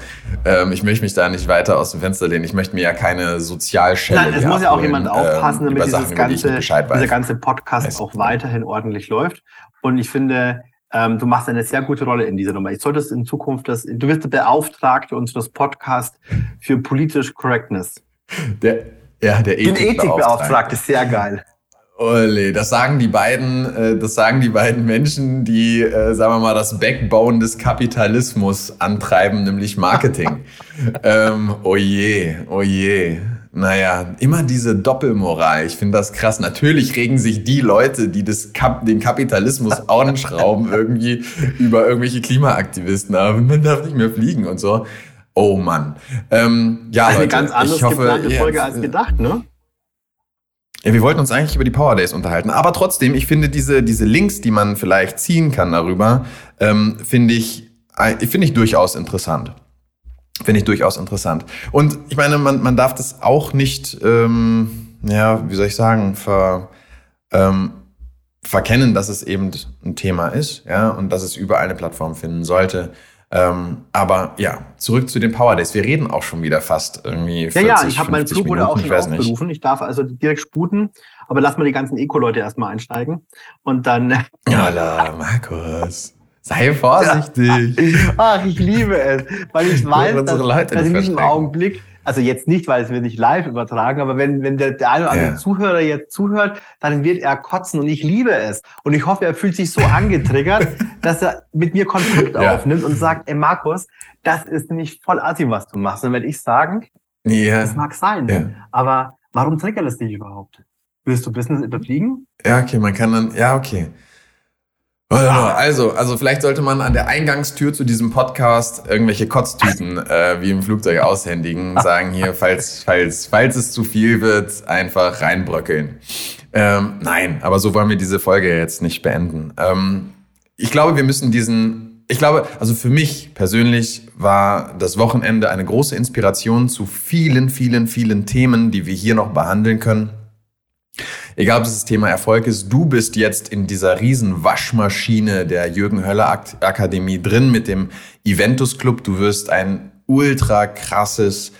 C: ähm, ich möchte mich da nicht weiter aus dem Fenster lehnen. Ich möchte mir ja keine Sozialschelle
B: Nein, es muss ja auch jemand aufpassen,
C: ähm,
B: damit
C: Sachen,
B: dieses
C: ich
B: ganze, dieser ganze Podcast
C: Weiß.
B: auch weiterhin ordentlich läuft. Und ich finde, ähm, du machst eine sehr gute Rolle in dieser Nummer. Ich solltest in Zukunft das, du bist der Beauftragte unseres Podcasts für politisch Correctness.
C: Der, ja, der
B: Den
C: Ethikbeauftragte.
B: Sehr geil.
C: Ole, das sagen die beiden, äh, das sagen die beiden Menschen, die, äh, sagen wir mal, das Backbone des Kapitalismus antreiben, nämlich Marketing. (laughs) ähm, oje, oje. Naja, immer diese Doppelmoral. Ich finde das krass. Natürlich regen sich die Leute, die Kap den Kapitalismus (laughs) anschrauben, irgendwie über irgendwelche Klimaaktivisten. Aber man darf nicht mehr fliegen und so. Oh Mann. Ähm, ja,
B: also
C: Leute,
B: eine ganz andere geplante Folge
C: ja,
B: als gedacht, ne?
C: Ja, wir wollten uns eigentlich über die Power Days unterhalten. Aber trotzdem, ich finde diese, diese Links, die man vielleicht ziehen kann darüber, ähm, finde ich, äh, finde ich durchaus interessant. Finde ich durchaus interessant. Und ich meine, man, man darf das auch nicht, ähm, ja, wie soll ich sagen, ver, ähm, verkennen, dass es eben ein Thema ist, ja, und dass es überall eine Plattform finden sollte. Ähm, aber ja, zurück zu den Power Days. Wir reden auch schon wieder fast irgendwie. 40,
B: ja, ja, ich habe meinen Flug wurde auch schon
C: ich weiß nicht.
B: aufgerufen. Ich darf also direkt sputen, aber lass mal die ganzen Eco-Leute erstmal einsteigen. Und dann.
C: Ja, Markus. Sei vorsichtig. (laughs)
B: Ach, ich liebe es, weil ich weiß, dass,
C: Leute
B: dass in
C: nicht
B: diesem
C: verschrecken.
B: Augenblick, also jetzt nicht, weil es wird nicht live übertragen, aber wenn, wenn der, der eine oder andere
C: Ja.
B: Zuhörer jetzt zuhört, dann wird er kotzen und ich liebe es. Und ich hoffe, er fühlt sich so angetriggert, (laughs) dass er mit mir Kontakt
C: Ja.
B: aufnimmt und sagt, ey Markus, das ist nämlich voll assi, was du machst. Und dann werde ich sagen,
C: Ja,
B: das mag sein, aber warum triggert es dich überhaupt? Willst du Business überfliegen?
C: ja, okay, man kann dann, ja, okay. Also, also vielleicht sollte man an der Eingangstür zu diesem Podcast irgendwelche Kotztüten (laughs) äh, wie im Flugzeug aushändigen, sagen hier, falls, falls, falls es zu viel wird, einfach reinbröckeln. Ähm, nein, aber so wollen wir diese Folge jetzt nicht beenden. Ähm, ich glaube, wir müssen diesen, ich glaube, also für mich persönlich war das Wochenende eine große Inspiration zu vielen, vielen, vielen Themen, die wir hier noch behandeln können. Egal, ob es das Thema Erfolg ist, du bist jetzt in dieser riesen Waschmaschine der Jürgen Höller Ak- Akademie drin mit dem Eventus Club. Du wirst ein ultra krasses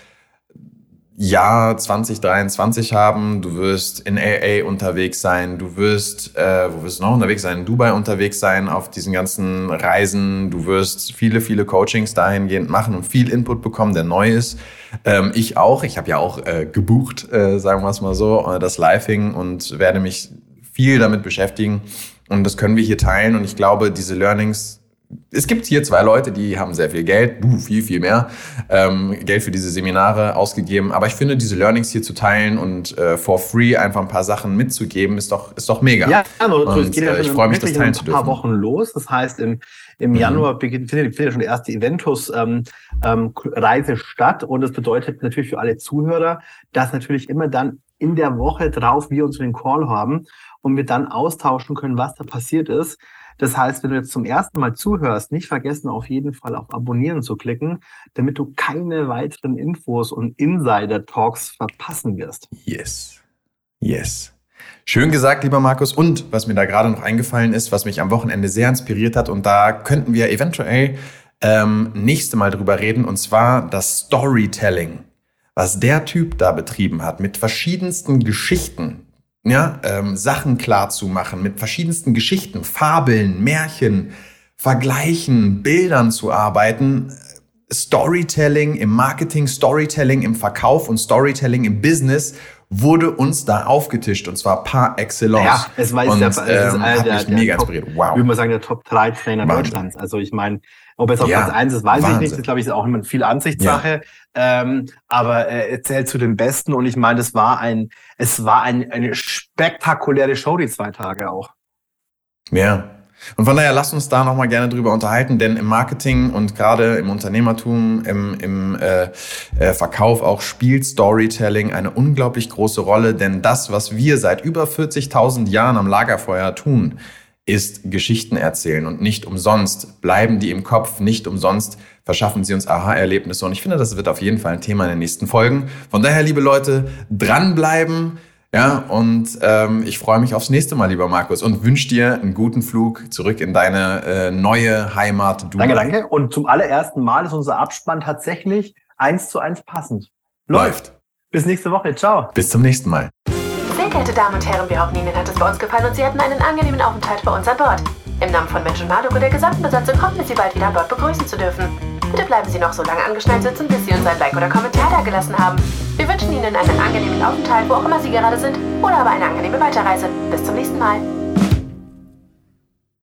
C: Jahr 2023 haben. Du wirst in LA unterwegs sein. Du wirst, äh, wo wirst du noch unterwegs sein? In Dubai unterwegs sein auf diesen ganzen Reisen. Du wirst viele, viele Coachings dahingehend machen und viel Input bekommen, der neu ist. Ähm, ich auch. Ich habe ja auch äh, gebucht, äh, sagen wir es mal so, äh, das Living und werde mich viel damit beschäftigen. Und das können wir hier teilen. Und ich glaube, diese Learnings, es gibt hier zwei Leute, die haben sehr viel Geld, du viel, viel mehr, ähm, Geld für diese Seminare ausgegeben. Aber ich finde, diese Learnings hier zu teilen und äh, for free einfach ein paar Sachen mitzugeben, ist doch, ist doch mega.
B: Ja, also
C: Und,
B: es geht ja
C: äh, ich freue mich, das teilen zu
B: ein paar
C: dürfen.
B: Wochen los. Das heißt, im, im
C: Mhm.
B: Januar beginnt, findet, findet schon der erste Eventus ähm, ähm, Reise statt. Und das bedeutet natürlich für alle Zuhörer, dass natürlich immer dann in der Woche drauf wir uns den Call haben und wir dann austauschen können, was da passiert ist. Das heißt, wenn du jetzt zum ersten Mal zuhörst, nicht vergessen, auf jeden Fall auf Abonnieren zu klicken, damit du keine weiteren Infos und Insider-Talks verpassen wirst.
C: Yes. Yes. Schön gesagt, lieber Markus. Und was mir da gerade noch eingefallen ist, was mich am Wochenende sehr inspiriert hat, und da könnten wir eventuell ähm, nächste Mal drüber reden, und zwar das Storytelling, was der Typ da betrieben hat, mit verschiedensten Geschichten, ja, ähm, Sachen klar zu machen, mit verschiedensten Geschichten, Fabeln, Märchen, Vergleichen, Bildern zu arbeiten. Storytelling im Marketing, Storytelling im Verkauf und Storytelling im Business wurde uns da aufgetischt und zwar par excellence.
B: Ja, es war
C: und,
B: der, es ist
C: ähm,
B: einer der, der
C: mega
B: Top,
C: inspiriert. Wow.
B: Ich würde mal sagen, der Top 3 Trainer
C: Wahnsinn.
B: Deutschlands. Also ich meine, ob es auf
C: Ja,
B: Platz 1 ist, weiß ich
C: Wahnsinn.
B: nicht. Das glaube ich ist auch immer viel Ansichtssache. Ähm, aber äh, er zählt zu den Besten und ich meine, das war ein, es war ein, eine spektakuläre Show die zwei Tage auch.
C: Ja. Und von daher lasst uns da nochmal gerne drüber unterhalten, denn im Marketing und gerade im Unternehmertum, im, im äh, äh, Verkauf auch spielt Storytelling eine unglaublich große Rolle, denn das, was wir seit über 40.000 Jahren am Lagerfeuer tun, ist Geschichten erzählen und nicht umsonst bleiben die im Kopf, nicht umsonst verschaffen sie uns Aha-Erlebnisse und ich finde, das wird auf jeden Fall ein Thema in den nächsten Folgen. Von daher, liebe Leute, dranbleiben, ja, und ähm, ich freue mich aufs nächste Mal, lieber Markus, und wünsche dir einen guten Flug zurück in deine äh, neue Heimat. Dubai.
B: Danke, danke. Und zum allerersten Mal ist unser Abspann tatsächlich eins zu eins passend.
C: Läuft.
B: Bis nächste Woche. Ciao.
C: Bis zum nächsten Mal.
A: Verehrte Damen und Herren, wir hoffen, Ihnen hat es bei uns gefallen und Sie hatten einen angenehmen Aufenthalt bei uns an Bord. Im Namen von Mensch und Marduk und der gesamten Besatzung hoffen wir, Sie bald wieder an Bord begrüßen zu dürfen. Bitte bleiben Sie noch so lange angeschnallt sitzen, bis Sie uns ein Like oder Kommentar dagelassen haben. Wir wünschen Ihnen einen angenehmen Aufenthalt, wo auch immer Sie gerade sind, oder aber eine angenehme Weiterreise. Bis zum nächsten Mal.